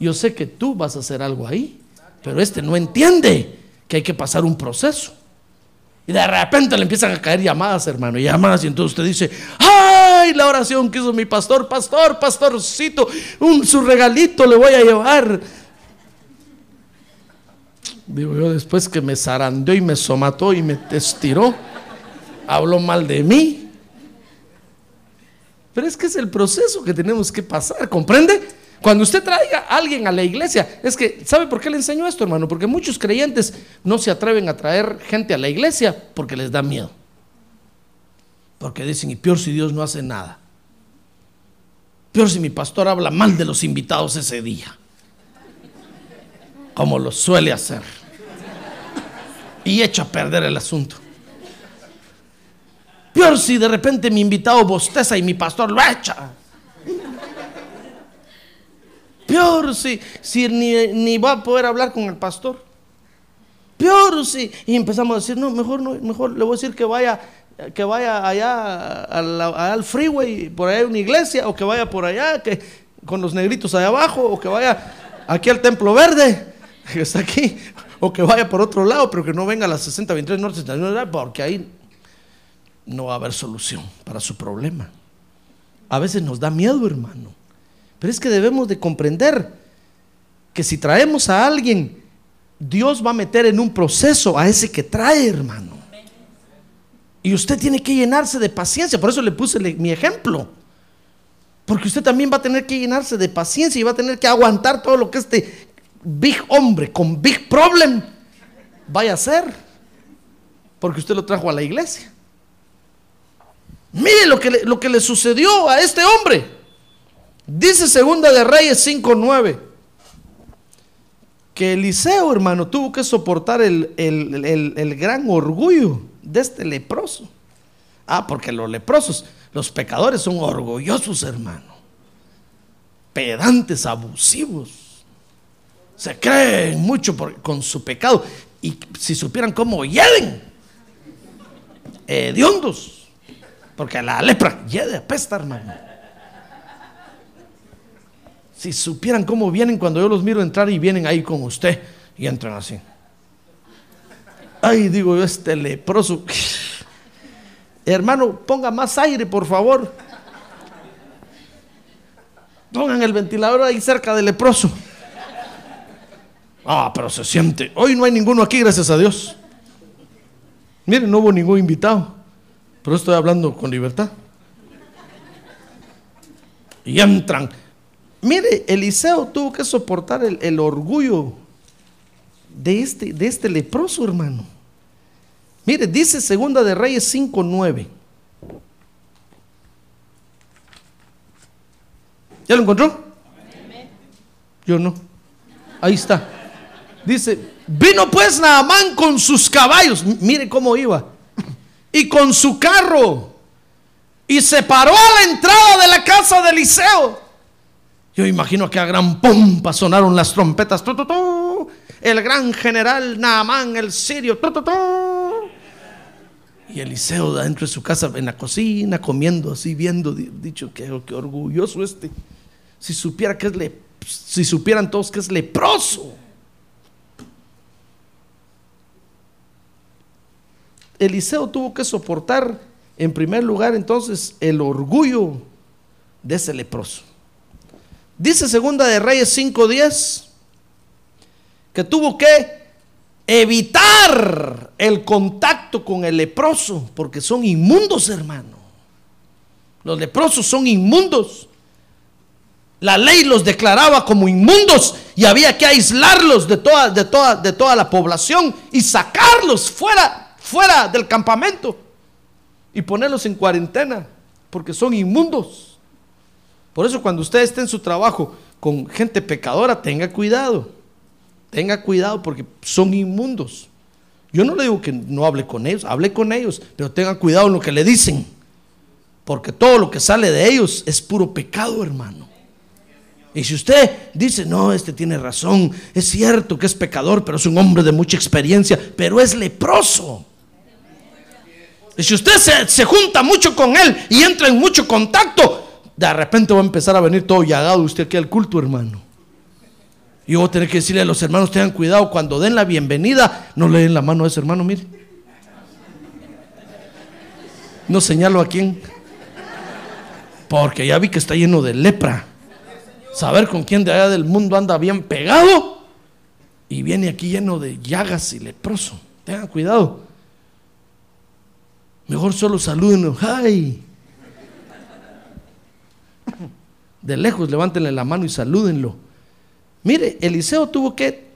S1: Yo sé que tú vas a hacer algo ahí, pero este no entiende que hay que pasar un proceso. Y de repente le empiezan a caer llamadas, hermano, llamadas. Y entonces usted dice, ay, la oración que hizo mi pastor, pastor, pastorcito, un, su regalito le voy a llevar. Digo yo, después que me zarandeó y me somató y me estiró, habló mal de mí. Pero es que es el proceso que tenemos que pasar, ¿comprende? Cuando usted traiga a alguien a la iglesia, es que, ¿sabe por qué le enseño esto, hermano? Porque muchos creyentes no se atreven a traer gente a la iglesia porque les da miedo. Porque dicen, y peor si Dios no hace nada. Peor si mi pastor habla mal de los invitados ese día. Como lo suele hacer. Y echa a perder el asunto. Peor si de repente mi invitado bosteza y mi pastor lo echa. Peor si, si ni, va a poder hablar con el pastor. Peor si. Y empezamos a decir, no, mejor no, mejor le voy a decir que vaya, que vaya allá al, freeway, por allá hay una iglesia, o que vaya por allá, que con los negritos allá abajo, o que vaya aquí al templo verde, que está aquí, o que vaya por otro lado, pero que no venga a las 6023 norte, porque ahí no va a haber solución para su problema. A veces nos da miedo, hermano. Pero es que debemos de comprender que si traemos a alguien, Dios va a meter en un proceso a ese que trae, hermano. Y usted tiene que llenarse de paciencia. Por eso le puse mi ejemplo. Porque usted también va a tener que llenarse de paciencia y va a tener que aguantar todo lo que este big hombre con big problem vaya a hacer. Porque usted lo trajo a la iglesia. Mire lo que lo que le sucedió a este hombre. Dice Segunda de Reyes 5.9 que Eliseo, hermano, tuvo que soportar el, el, gran orgullo de este leproso. Ah, porque los leprosos, los pecadores son orgullosos, hermano. Pedantes, abusivos. Se creen mucho con su pecado. Y si supieran cómo hieden, hediondos. Porque la lepra hiede, apesta, hermano. Si supieran cómo vienen cuando yo los miro entrar y vienen ahí con usted y entran así. Ay, digo yo, este leproso. Hermano, ponga más aire, por favor. Pongan el ventilador ahí cerca del leproso. Ah, pero se siente. Hoy no hay ninguno aquí, gracias a Dios. Miren, no hubo ningún invitado. Pero estoy hablando con libertad. Y entran Mire, Eliseo tuvo que soportar el, orgullo de este, de este leproso, hermano. Mire, dice Segunda de Reyes 5.9. ¿Ya lo encontró? Yo no. Ahí está. Dice, vino pues Naamán con sus caballos. Mire cómo iba. Y con su carro. Y se paró a la entrada de la casa de Eliseo. Yo imagino que a gran pompa sonaron las trompetas. el gran general Naamán, el sirio. y Eliseo dentro de su casa, en la cocina, comiendo así, viendo, dicho que, orgulloso este. Si supiera que es le, si supieran todos que es leproso. Eliseo tuvo que soportar, en primer lugar, entonces, el orgullo de ese leproso. Dice Segunda de Reyes 5:10 que tuvo que evitar el contacto con el leproso porque son inmundos, hermano. Los leprosos son inmundos. La ley los declaraba como inmundos y había que aislarlos de toda, de toda, de toda la población y sacarlos fuera, fuera del campamento y ponerlos en cuarentena porque son inmundos. Por eso cuando usted esté en su trabajo con gente pecadora, tenga cuidado. Tenga cuidado porque son inmundos. Yo no le digo que no hable con ellos, hable con ellos, pero tenga cuidado en lo que le dicen. Porque todo lo que sale de ellos es puro pecado, hermano. Y si usted dice, no, este tiene razón, es cierto que es pecador, pero es un hombre de mucha experiencia, pero es leproso. Y si usted se, se junta mucho con él y entra en mucho contacto, De repente va a empezar a venir todo llagado usted aquí al culto, hermano. Y voy a tener que decirle a los hermanos, tengan cuidado, cuando den la bienvenida, no le den la mano a ese hermano, mire. No señalo a quién. Porque ya vi que está lleno de lepra. Saber con quién de allá del mundo anda bien pegado y viene aquí lleno de llagas y leproso. Tengan cuidado. Mejor solo salúdenlo. ¡Ay! De lejos levántenle la mano y salúdenlo. Mire, Eliseo tuvo que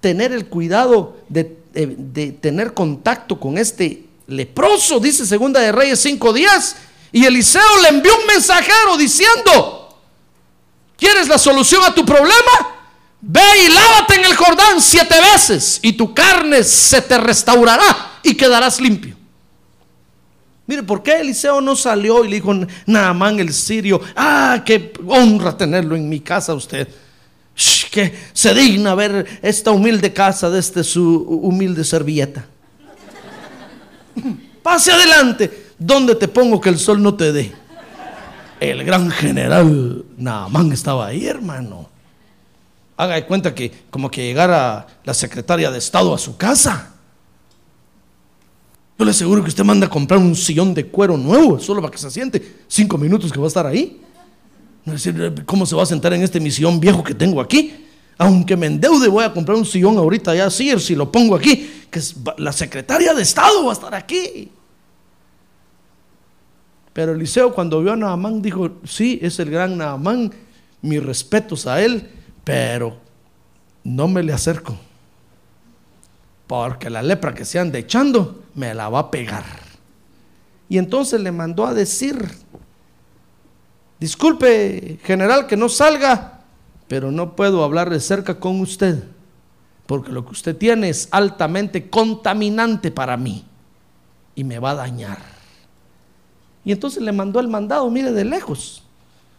S1: tener el cuidado de, de tener contacto con este leproso, dice Segunda de Reyes 5 días. Y Eliseo le envió un mensajero diciendo, ¿quieres la solución a tu problema? Ve y lávate en el Jordán siete veces y tu carne se te restaurará y quedarás limpio. Mire, ¿por qué Eliseo no salió y le dijo Naamán el sirio, ah, qué honra tenerlo en mi casa usted? que se digna ver esta humilde casa desde su humilde servilleta. Pase adelante, ¿dónde te pongo que el sol no te dé? El gran general Naamán estaba ahí, hermano. Haga de cuenta que como que llegara la secretaria de Estado a su casa. Yo le aseguro que usted manda a comprar un sillón de cuero nuevo, solo para que se siente. Cinco minutos que va a estar ahí. No decir, ¿cómo se va a sentar en este sillón viejo que tengo aquí? Aunque me endeude, voy a comprar un sillón ahorita ya, sí, si lo pongo aquí, que la secretaria de Estado va a estar aquí. Pero Eliseo cuando vio a Naamán dijo, sí, es el gran Naamán, mis respetos a él, pero no me le acerco. Porque la lepra que se anda echando me la va a pegar. Y entonces le mandó a decir, disculpe general que no salga, pero no puedo hablar de cerca con usted, porque lo que usted tiene es altamente contaminante para mí y me va a dañar. Y entonces le mandó el mandado, mire de lejos,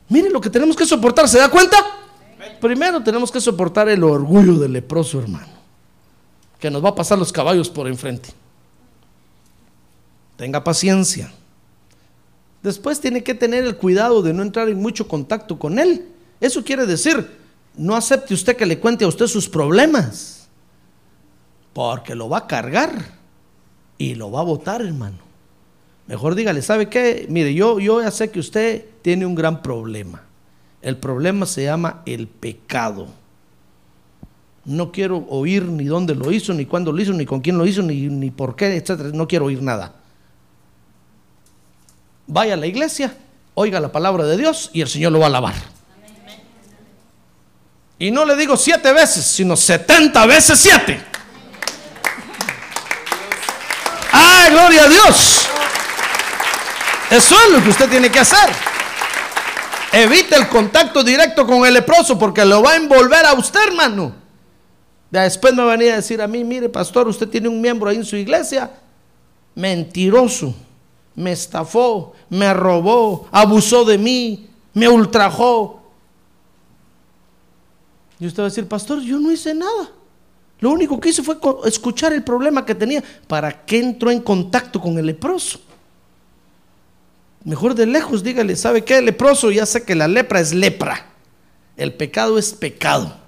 S1: mire lo que tenemos que soportar, ¿se da cuenta? Primero tenemos que soportar el orgullo del leproso, hermano, que nos va a pasar los caballos por enfrente. Tenga paciencia. Después tiene que tener el cuidado de no entrar en mucho contacto con él. Eso quiere decir, no acepte usted que le cuente a usted sus problemas, porque lo va a cargar y lo va a votar, hermano. Mejor dígale, ¿sabe qué? Mire, yo, yo ya sé que usted tiene un gran problema. El problema se llama el pecado. No quiero oír ni dónde lo hizo, ni cuándo lo hizo, ni con quién lo hizo, ni, ni por qué, etcétera. No quiero oír nada. Vaya a la iglesia, oiga la palabra de Dios y el Señor lo va a alabar. Y no le digo siete veces, sino setenta veces siete. ¡Ay, gloria a Dios! Eso es lo que usted tiene que hacer. Evite el contacto directo con el leproso porque lo va a envolver a usted, hermano. Después me venía a decir a mí, mire, pastor, usted tiene un miembro ahí en su iglesia, mentiroso, me estafó, me robó, abusó de mí, me ultrajó. Y usted va a decir, pastor, yo no hice nada. Lo único que hice fue escuchar el problema que tenía. ¿Para qué entró en contacto con el leproso? Mejor de lejos, dígale, ¿sabe qué? Leproso, ya sé que la lepra es lepra. El pecado es pecado.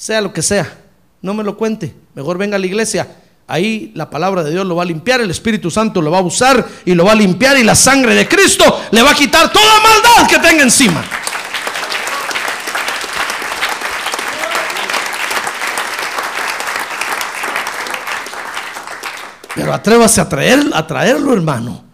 S1: Sea lo que sea, no me lo cuente. Mejor venga a la iglesia. Ahí la palabra de Dios lo va a limpiar, el Espíritu Santo lo va a usar y lo va a limpiar y la sangre de Cristo le va a quitar toda maldad que tenga encima. Pero atrévase a, a traerlo, hermano.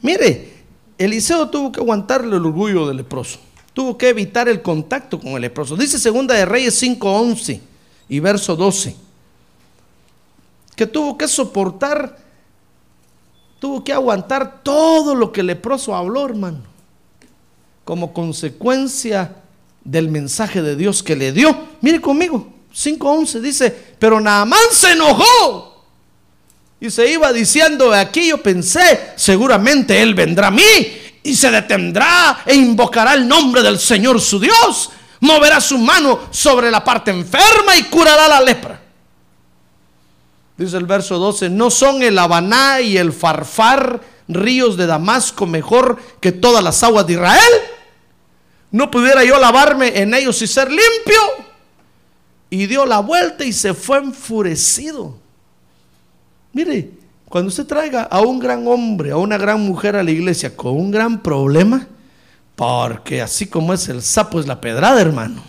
S1: Mire, Eliseo tuvo que aguantarle el orgullo del leproso. Tuvo que evitar el contacto con el leproso. Dice segunda de Reyes 5:11 y verso 12. Que tuvo que soportar, tuvo que aguantar todo lo que el leproso habló, hermano. Como consecuencia del mensaje de Dios que le dio. Mire conmigo, 5:11 dice, pero Naamán se enojó y se iba diciendo, aquí yo pensé, seguramente Él vendrá a mí y se detendrá e invocará el nombre del Señor su Dios. Moverá su mano sobre la parte enferma y curará la lepra. Dice el verso 12, no son el Habaná y el Farfar, ríos de Damasco, mejor que todas las aguas de Israel. No pudiera yo lavarme en ellos y ser limpio. Y dio la vuelta y se fue enfurecido. Mire, cuando usted traiga a un gran hombre, a una gran mujer a la iglesia con un gran problema, porque así como es el sapo es la pedrada, hermano.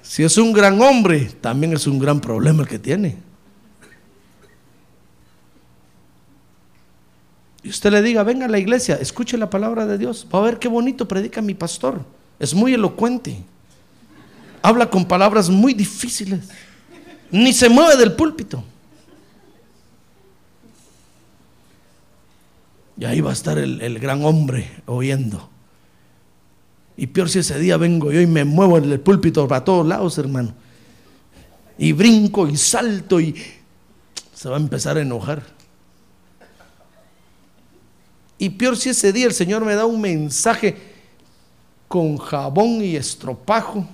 S1: Si es un gran hombre, también es un gran problema el que tiene. Y usted le diga, venga a la iglesia, escuche la palabra de Dios. Va a ver qué bonito predica mi pastor. Es muy elocuente. Habla con palabras muy difíciles. Ni se mueve del púlpito. Y ahí va a estar el, el gran hombre oyendo. Y peor si ese día vengo yo y me muevo en el púlpito para todos lados, hermano. Y brinco y salto y se va a empezar a enojar. Y peor si ese día el Señor me da un mensaje con jabón y estropajo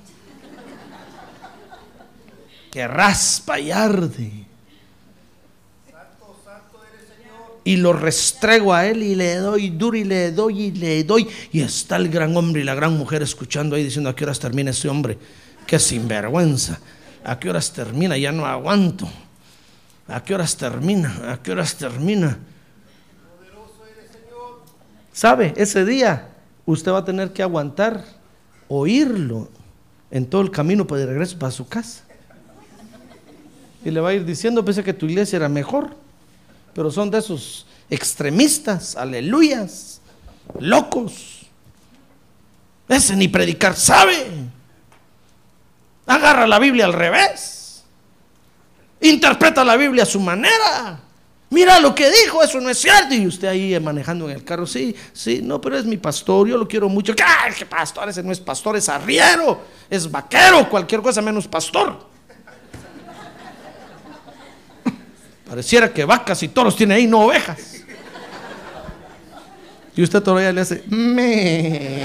S1: que raspa y arde. Y lo restrego a él y le doy duro y le doy y le doy. Y está el gran hombre y la gran mujer escuchando ahí diciendo, ¿a qué horas termina ese hombre? Qué sinvergüenza. ¿A qué horas termina? Ya no aguanto. ¿A qué horas termina? ¿A qué horas termina? ¿Sabe? Ese día usted va a tener que aguantar, oírlo en todo el camino para de regreso para su casa. Y le va a ir diciendo, pensé que tu iglesia era mejor pero son de esos extremistas, aleluyas, locos. Ese ni predicar sabe. Agarra la Biblia al revés. Interpreta la Biblia a su manera. Mira lo que dijo, eso no es cierto. Y usted ahí manejando en el carro, sí, sí, no, pero es mi pastor, yo lo quiero mucho. ¿Qué, ¿Qué pastor? Ese no es pastor, es arriero, es vaquero, cualquier cosa menos pastor. Pareciera que vacas y toros tiene ahí, no ovejas. Y usted todavía le hace, me.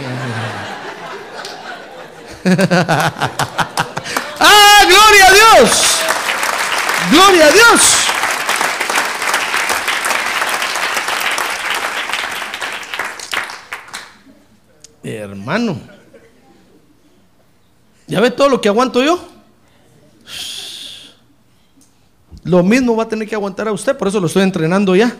S1: ¡Ah, gloria a Dios! ¡Gloria a Dios! Hermano, ¿ya ve todo lo que aguanto yo? Lo mismo va a tener que aguantar a usted, por eso lo estoy entrenando ya.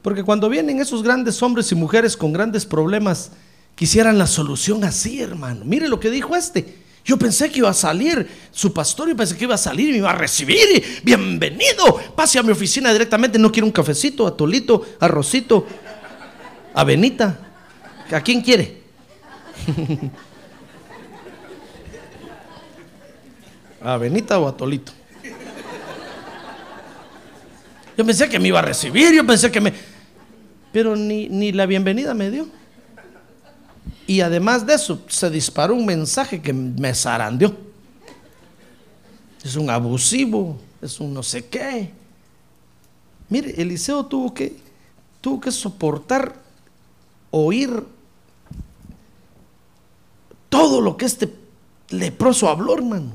S1: Porque cuando vienen esos grandes hombres y mujeres con grandes problemas, quisieran la solución así, hermano. Mire lo que dijo este. Yo pensé que iba a salir, su pastor, yo pensé que iba a salir y me iba a recibir. bienvenido, pase a mi oficina directamente. No quiero un cafecito, atolito, arrocito, avenita. ¿A quién quiere? ¿A Benita o a Tolito? Yo pensé que me iba a recibir, yo pensé que me... Pero ni, ni la bienvenida me dio. Y además de eso, se disparó un mensaje que me zarandeó. Es un abusivo, es un no sé qué. Mire, Eliseo tuvo que, tuvo que soportar oír todo lo que este leproso habló, hermano.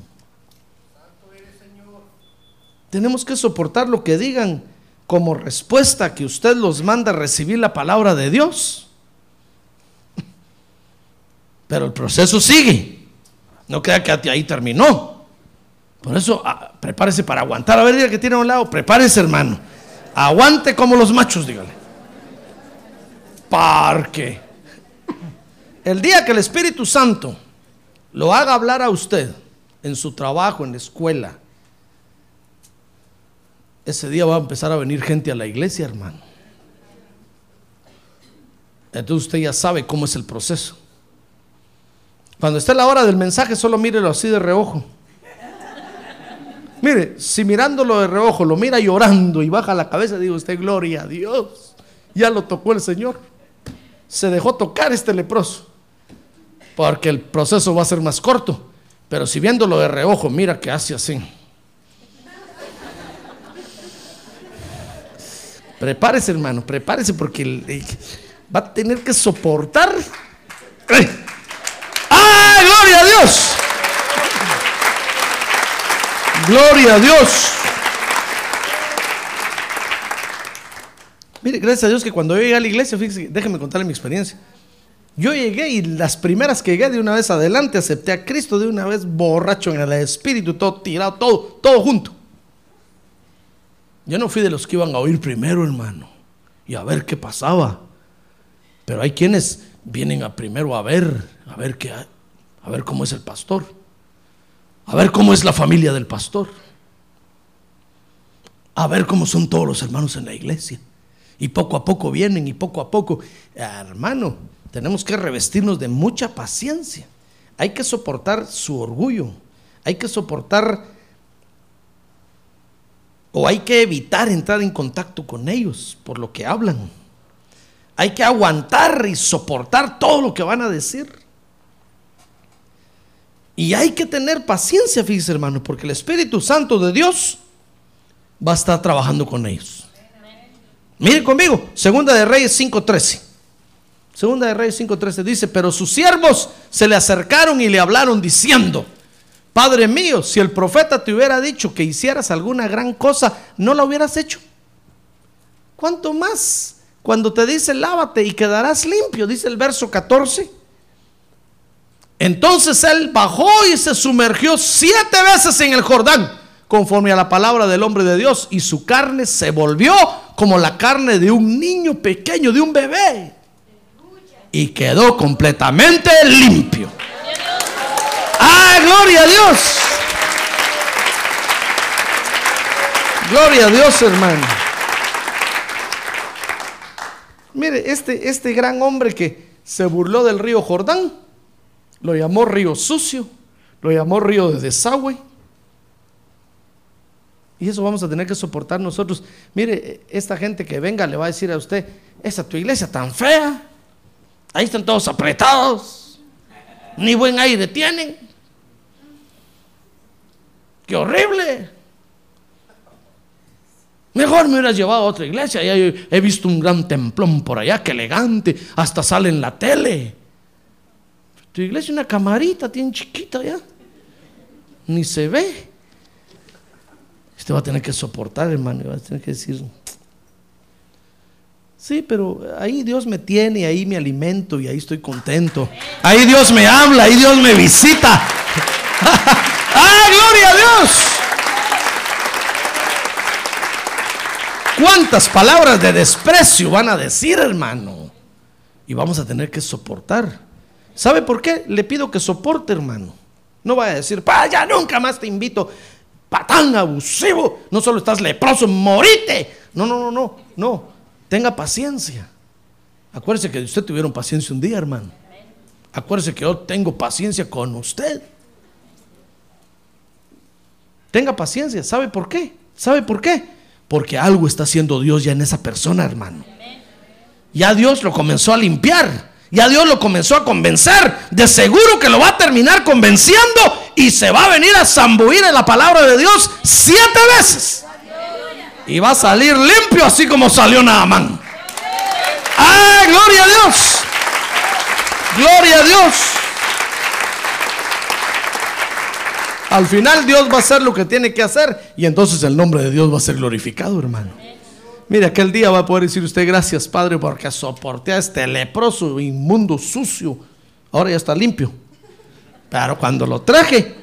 S1: Tenemos que soportar lo que digan como respuesta que usted los manda a recibir la palabra de Dios. Pero el proceso sigue. No queda que ahí terminó. Por eso, ah, prepárese para aguantar. A ver, diga que tiene a un lado. Prepárese, hermano. Aguante como los machos, dígale. Porque el día que el Espíritu Santo lo haga hablar a usted en su trabajo, en la escuela, ese día va a empezar a venir gente a la iglesia, hermano. Entonces usted ya sabe cómo es el proceso. Cuando esté la hora del mensaje, solo mírelo así de reojo. Mire, si mirándolo de reojo lo mira llorando y baja la cabeza, digo usted, gloria a Dios. Ya lo tocó el Señor. Se dejó tocar este leproso. Porque el proceso va a ser más corto. Pero si viéndolo de reojo, mira que hace así. Prepárese, hermano, prepárese porque va a tener que soportar. ¡Ay! gloria a Dios! Gloria a Dios. Mire, gracias a Dios que cuando yo llegué a la iglesia, fíjese, déjenme contarle mi experiencia. Yo llegué y las primeras que llegué de una vez adelante acepté a Cristo de una vez borracho en el espíritu, todo tirado, todo, todo junto. Yo no fui de los que iban a oír primero, hermano, y a ver qué pasaba. Pero hay quienes vienen a primero a ver, a ver qué, a ver cómo es el pastor, a ver cómo es la familia del pastor, a ver cómo son todos los hermanos en la iglesia. Y poco a poco vienen y poco a poco, hermano, tenemos que revestirnos de mucha paciencia. Hay que soportar su orgullo, hay que soportar o hay que evitar entrar en contacto con ellos por lo que hablan. Hay que aguantar y soportar todo lo que van a decir. Y hay que tener paciencia, fíjese hermano, porque el Espíritu Santo de Dios va a estar trabajando con ellos. Mire conmigo, Segunda de Reyes 5.13. Segunda de Reyes 5.13 dice, pero sus siervos se le acercaron y le hablaron diciendo, Padre mío, si el profeta te hubiera dicho que hicieras alguna gran cosa, ¿no la hubieras hecho? ¿Cuánto más? Cuando te dice lávate y quedarás limpio, dice el verso 14. Entonces él bajó y se sumergió siete veces en el Jordán, conforme a la palabra del hombre de Dios, y su carne se volvió como la carne de un niño pequeño, de un bebé, y quedó completamente limpio. ¡Ah, gloria a Dios! Gloria a Dios, hermano. Mire, este, este gran hombre que se burló del río Jordán, lo llamó río sucio, lo llamó río de desagüe. Y eso vamos a tener que soportar nosotros. Mire, esta gente que venga le va a decir a usted, esa tu iglesia tan fea, ahí están todos apretados, ni buen aire tienen. ¡Qué horrible! Mejor me hubieras llevado a otra iglesia. Ya he visto un gran templón por allá, que elegante, hasta sale en la tele. Tu iglesia es una camarita, tiene chiquita ya. Ni se ve. Usted va a tener que soportar, hermano, va a tener que decir, sí, pero ahí Dios me tiene, ahí me alimento y ahí estoy contento. Ahí Dios me habla, ahí Dios me visita. ¡Ah, gloria a Dios! ¿Cuántas palabras de desprecio van a decir, hermano? Y vamos a tener que soportar. ¿Sabe por qué? Le pido que soporte, hermano. No vaya a decir, pa, ya nunca más te invito. Patán abusivo. No solo estás leproso, morite. No, no, no, no, no. Tenga paciencia. Acuérdese que usted tuvieron paciencia un día, hermano. Acuérdese que yo tengo paciencia con usted. Tenga paciencia. ¿Sabe por qué? ¿Sabe por qué? Porque algo está haciendo Dios ya en esa persona, hermano. Ya Dios lo comenzó a limpiar. Ya Dios lo comenzó a convencer. De seguro que lo va a terminar convenciendo y se va a venir a zambuir en la palabra de Dios siete veces. Y va a salir limpio así como salió Naamán. ¡Ah, gloria a Dios! ¡Gloria a Dios! Al final Dios va a hacer lo que tiene que hacer y entonces el nombre de Dios va a ser glorificado, hermano. Mira, aquel día va a poder decir usted gracias, Padre, porque soporté a este leproso, inmundo, sucio. Ahora ya está limpio. Pero cuando lo traje,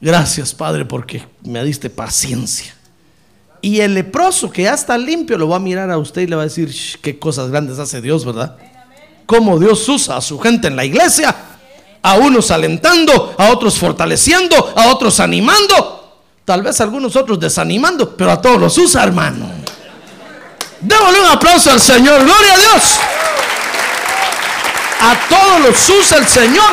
S1: gracias, Padre, porque me diste paciencia. Y el leproso que ya está limpio lo va a mirar a usted y le va a decir, qué cosas grandes hace Dios, ¿verdad? Cómo Dios usa a su gente en la iglesia. A unos alentando, a otros fortaleciendo, a otros animando. Tal vez a algunos otros desanimando, pero a todos los usa, hermano. Démosle un aplauso al Señor. Gloria a Dios. A todos los usa el Señor.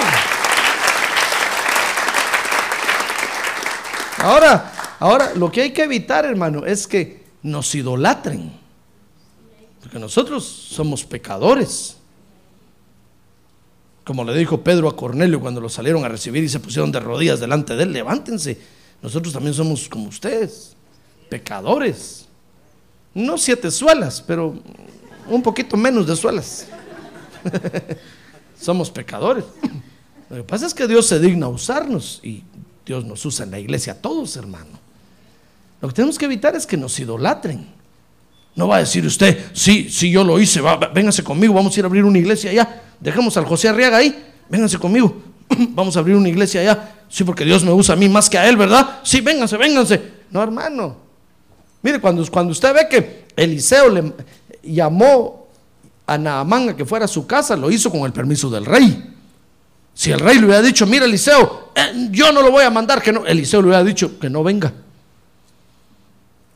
S1: Ahora, ahora lo que hay que evitar, hermano, es que nos idolatren. Porque nosotros somos pecadores. Como le dijo Pedro a Cornelio cuando lo salieron a recibir y se pusieron de rodillas delante de él, levántense. Nosotros también somos como ustedes, pecadores. No siete suelas, pero un poquito menos de suelas. Somos pecadores. Lo que pasa es que Dios se digna usarnos y Dios nos usa en la iglesia a todos, hermano. Lo que tenemos que evitar es que nos idolatren. No va a decir usted, sí, sí, yo lo hice, va, véngase conmigo, vamos a ir a abrir una iglesia allá. Dejemos al José Arriaga ahí, vénganse conmigo, vamos a abrir una iglesia allá. Sí, porque Dios me usa a mí más que a él, ¿verdad? Sí, vénganse, vénganse. No, hermano. Mire, cuando, cuando usted ve que Eliseo le llamó a Naamán a que fuera a su casa, lo hizo con el permiso del rey. Si el rey le hubiera dicho, mira Eliseo, eh, yo no lo voy a mandar, que no, Eliseo le hubiera dicho que no venga.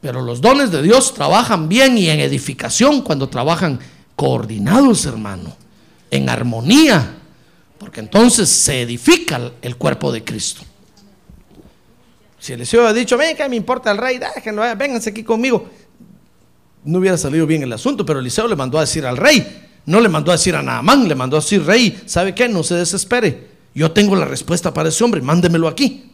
S1: Pero los dones de Dios trabajan bien y en edificación cuando trabajan coordinados, hermano, en armonía, porque entonces se edifica el cuerpo de Cristo. Si Eliseo hubiera dicho, venga, me importa el rey, déjenlo, vénganse aquí conmigo, no hubiera salido bien el asunto, pero Eliseo le mandó a decir al rey, no le mandó a decir a Naamán, le mandó a decir, rey, ¿sabe qué? No se desespere. Yo tengo la respuesta para ese hombre, mándemelo aquí.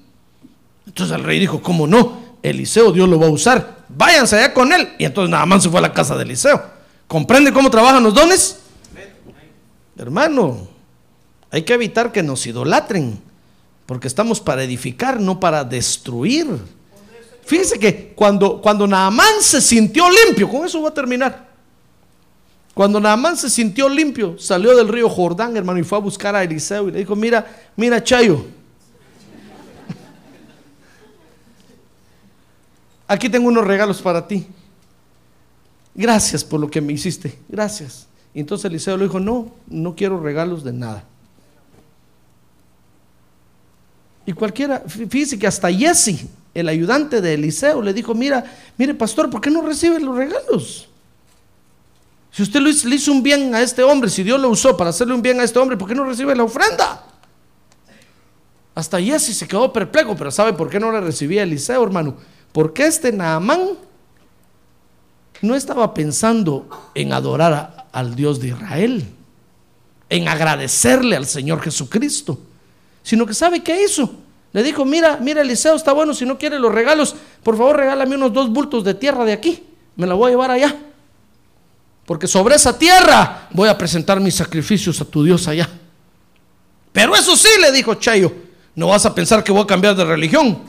S1: Entonces el rey dijo, ¿cómo no? Eliseo Dios lo va a usar. Váyanse allá con él. Y entonces Naamán se fue a la casa de Eliseo. ¿Comprende cómo trabajan los dones? Hermano, hay que evitar que nos idolatren, porque estamos para edificar, no para destruir. Fíjese que cuando, cuando Naamán se sintió limpio, con eso va a terminar. Cuando Naamán se sintió limpio, salió del río Jordán, hermano, y fue a buscar a Eliseo y le dijo, mira, mira, Chayo, aquí tengo unos regalos para ti. Gracias por lo que me hiciste, gracias. Y entonces Eliseo le dijo, no, no quiero regalos de nada. Y cualquiera, fíjese que hasta Jesse, el ayudante de Eliseo, le dijo, mira, mire pastor, ¿por qué no recibe los regalos? Si usted le hizo un bien a este hombre, si Dios lo usó para hacerle un bien a este hombre, ¿por qué no recibe la ofrenda? Hasta Jesse se quedó perplejo, pero ¿sabe por qué no le recibía Eliseo, hermano? Porque este Naamán no estaba pensando en adorar al Dios de Israel, en agradecerle al Señor Jesucristo, sino que ¿sabe qué hizo? Le dijo, mira, mira Eliseo, está bueno, si no quiere los regalos, por favor regálame unos dos bultos de tierra de aquí, me la voy a llevar allá. Porque sobre esa tierra voy a presentar mis sacrificios a tu Dios allá. Pero eso sí, le dijo Chayo, no vas a pensar que voy a cambiar de religión.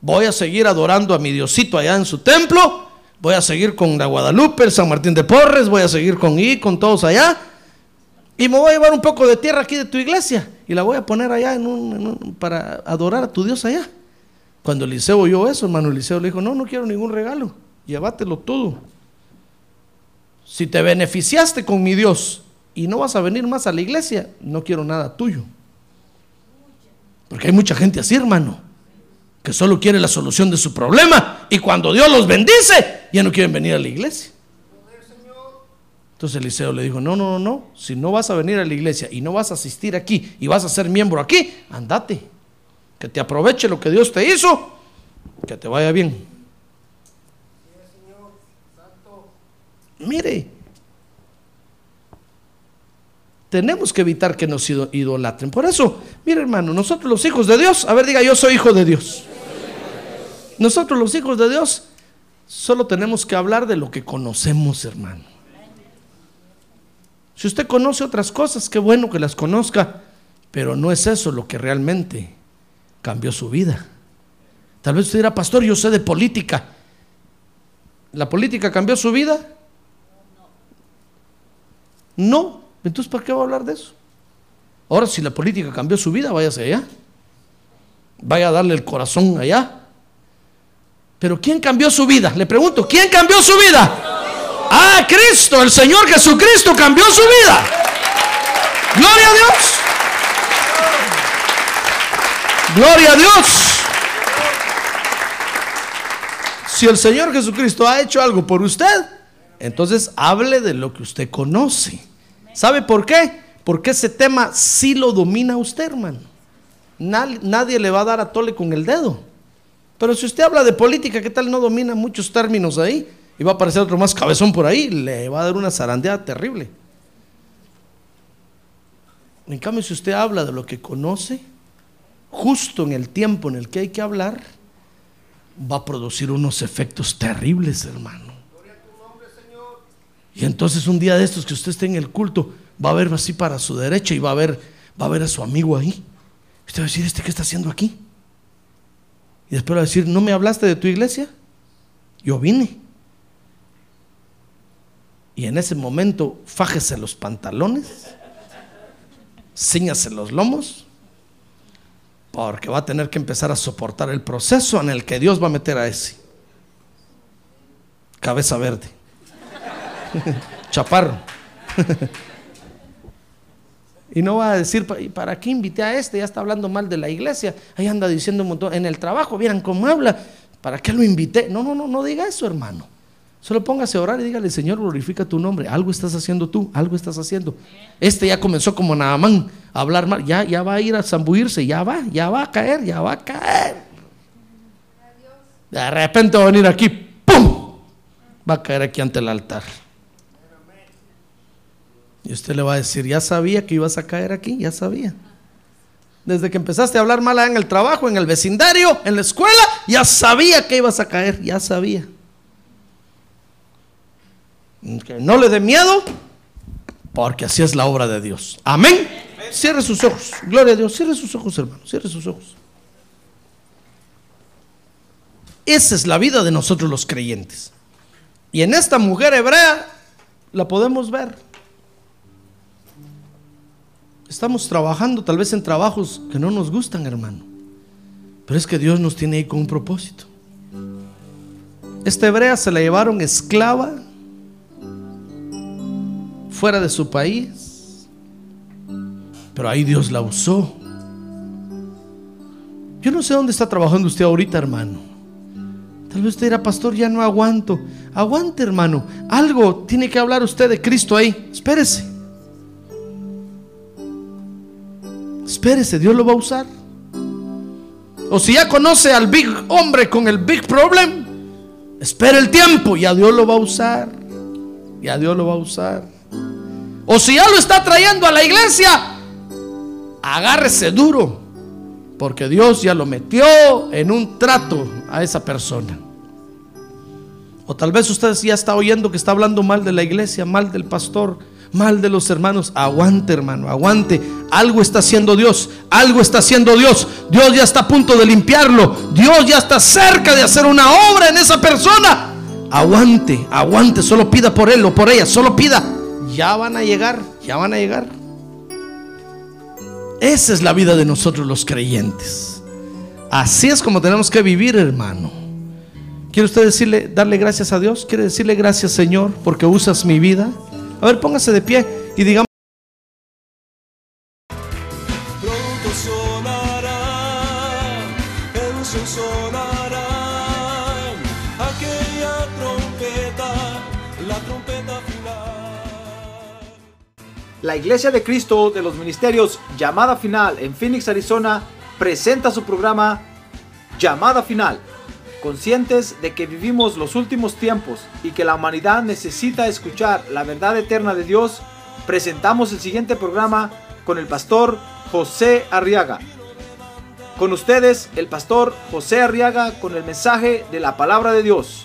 S1: Voy a seguir adorando a mi Diosito allá en su templo. Voy a seguir con la Guadalupe, el San Martín de Porres. Voy a seguir con I, con todos allá. Y me voy a llevar un poco de tierra aquí de tu iglesia. Y la voy a poner allá en un, para adorar a tu Dios allá. Cuando Eliseo oyó eso, hermano Eliseo le dijo, no, no quiero ningún regalo. Llévatelo todo si te beneficiaste con mi Dios y no vas a venir más a la iglesia, no quiero nada tuyo. Porque hay mucha gente así, hermano, que solo quiere la solución de su problema y cuando Dios los bendice, ya no quieren venir a la iglesia. Entonces Eliseo le dijo, no, no, no, no, si no vas a venir a la iglesia y no vas a asistir aquí y vas a ser miembro aquí, andate, que te aproveche lo que Dios te hizo, que te vaya bien. Mire, tenemos que evitar que nos idolatren. Por eso, mire hermano, nosotros los hijos de Dios, a ver diga, yo soy hijo de Dios. Nosotros los hijos de Dios solo tenemos que hablar de lo que conocemos, hermano. Si usted conoce otras cosas, qué bueno que las conozca, pero no es eso lo que realmente cambió su vida. Tal vez usted dirá, pastor, yo sé de política. ¿La política cambió su vida? No. Entonces, ¿para qué va a hablar de eso? Ahora, si la política cambió su vida, váyase allá. Vaya a darle el corazón allá. Pero ¿quién cambió su vida? Le pregunto, ¿quién cambió su vida? Ah, Cristo, el Señor Jesucristo cambió su vida. Gloria a Dios. Gloria a Dios. Si el Señor Jesucristo ha hecho algo por usted, entonces hable de lo que usted conoce. ¿Sabe por qué? Porque ese tema sí lo domina usted, hermano. Nadie, le va a dar a tole con el dedo. Pero si usted habla de política, ¿qué tal no domina muchos términos ahí? Y va a aparecer otro más cabezón por ahí, le va a dar una zarandeada terrible. En cambio, si usted habla de lo que conoce, justo en el tiempo en el que hay que hablar, va a producir unos efectos terribles, hermano. Y entonces un día de estos que usted esté en el culto, va a ver así para su derecha y va a ver, va a ver a su amigo ahí. Usted va a decir, ¿este qué está haciendo aquí? Y después va a decir, ¿no me hablaste de tu iglesia? Yo vine. Y en ese momento, fájese los pantalones, ciñase los lomos, porque va a tener que empezar a soportar el proceso en el que Dios va a meter a ese. Cabeza verde. Chaparro. y no va a decir, ¿para qué invité a este? Ya está hablando mal de la iglesia. Ahí anda diciendo un montón. En el trabajo, vieran cómo habla. ¿Para qué lo invité? No, no, no, no diga eso, hermano. Solo póngase a orar y dígale, Señor, glorifica tu nombre. Algo estás haciendo tú, algo estás haciendo. Este ya comenzó como Naamán a hablar mal. Ya, ya va a ir a zambuirse, ya va, ya va a caer, ya va a caer. De repente va a venir aquí, ¡pum! Va a caer aquí ante el altar. Y usted le va a decir, ya sabía que ibas a caer aquí, ya sabía. Desde que empezaste a hablar mal en el trabajo, en el vecindario, en la escuela, ya sabía que ibas a caer, ya sabía. Que no le dé miedo, porque así es la obra de Dios. Amén. Cierre sus ojos. Gloria a Dios. Cierre sus ojos, hermano. Cierre sus ojos. Esa es la vida de nosotros los creyentes. Y en esta mujer hebrea la podemos ver. Estamos trabajando tal vez en trabajos que no nos gustan, hermano. Pero es que Dios nos tiene ahí con un propósito. Esta hebrea se la llevaron esclava fuera de su país. Pero ahí Dios la usó. Yo no sé dónde está trabajando usted ahorita, hermano. Tal vez usted era pastor, ya no aguanto. Aguante, hermano. Algo tiene que hablar usted de Cristo ahí. Espérese. Espérese, Dios lo va a usar. O si ya conoce al big hombre con el big problem, espere el tiempo, ya Dios lo va a usar. Ya Dios lo va a usar. O si ya lo está trayendo a la iglesia, agárrese duro, porque Dios ya lo metió en un trato a esa persona. O tal vez usted ya está oyendo que está hablando mal de la iglesia, mal del pastor, mal de los hermanos. Aguante, hermano, aguante. Algo está haciendo Dios, algo está haciendo Dios. Dios ya está a punto de limpiarlo. Dios ya está cerca de hacer una obra en esa persona. Aguante, aguante, solo pida por él o por ella, solo pida ya van a llegar, ya van a llegar. Esa es la vida de nosotros los creyentes. Así es como tenemos que vivir, hermano. ¿Quiere usted decirle, darle gracias a Dios? ¿Quiere decirle gracias, Señor, porque usas mi vida? A ver, póngase de pie y digamos.
S2: La Iglesia de Cristo de los Ministerios Llamada Final en Phoenix, Arizona, presenta su programa Llamada Final. Conscientes de que vivimos los últimos tiempos y que la humanidad necesita escuchar la verdad eterna de Dios, presentamos el siguiente programa con el pastor José Arriaga. Con ustedes, el pastor José Arriaga con el mensaje de la palabra de Dios.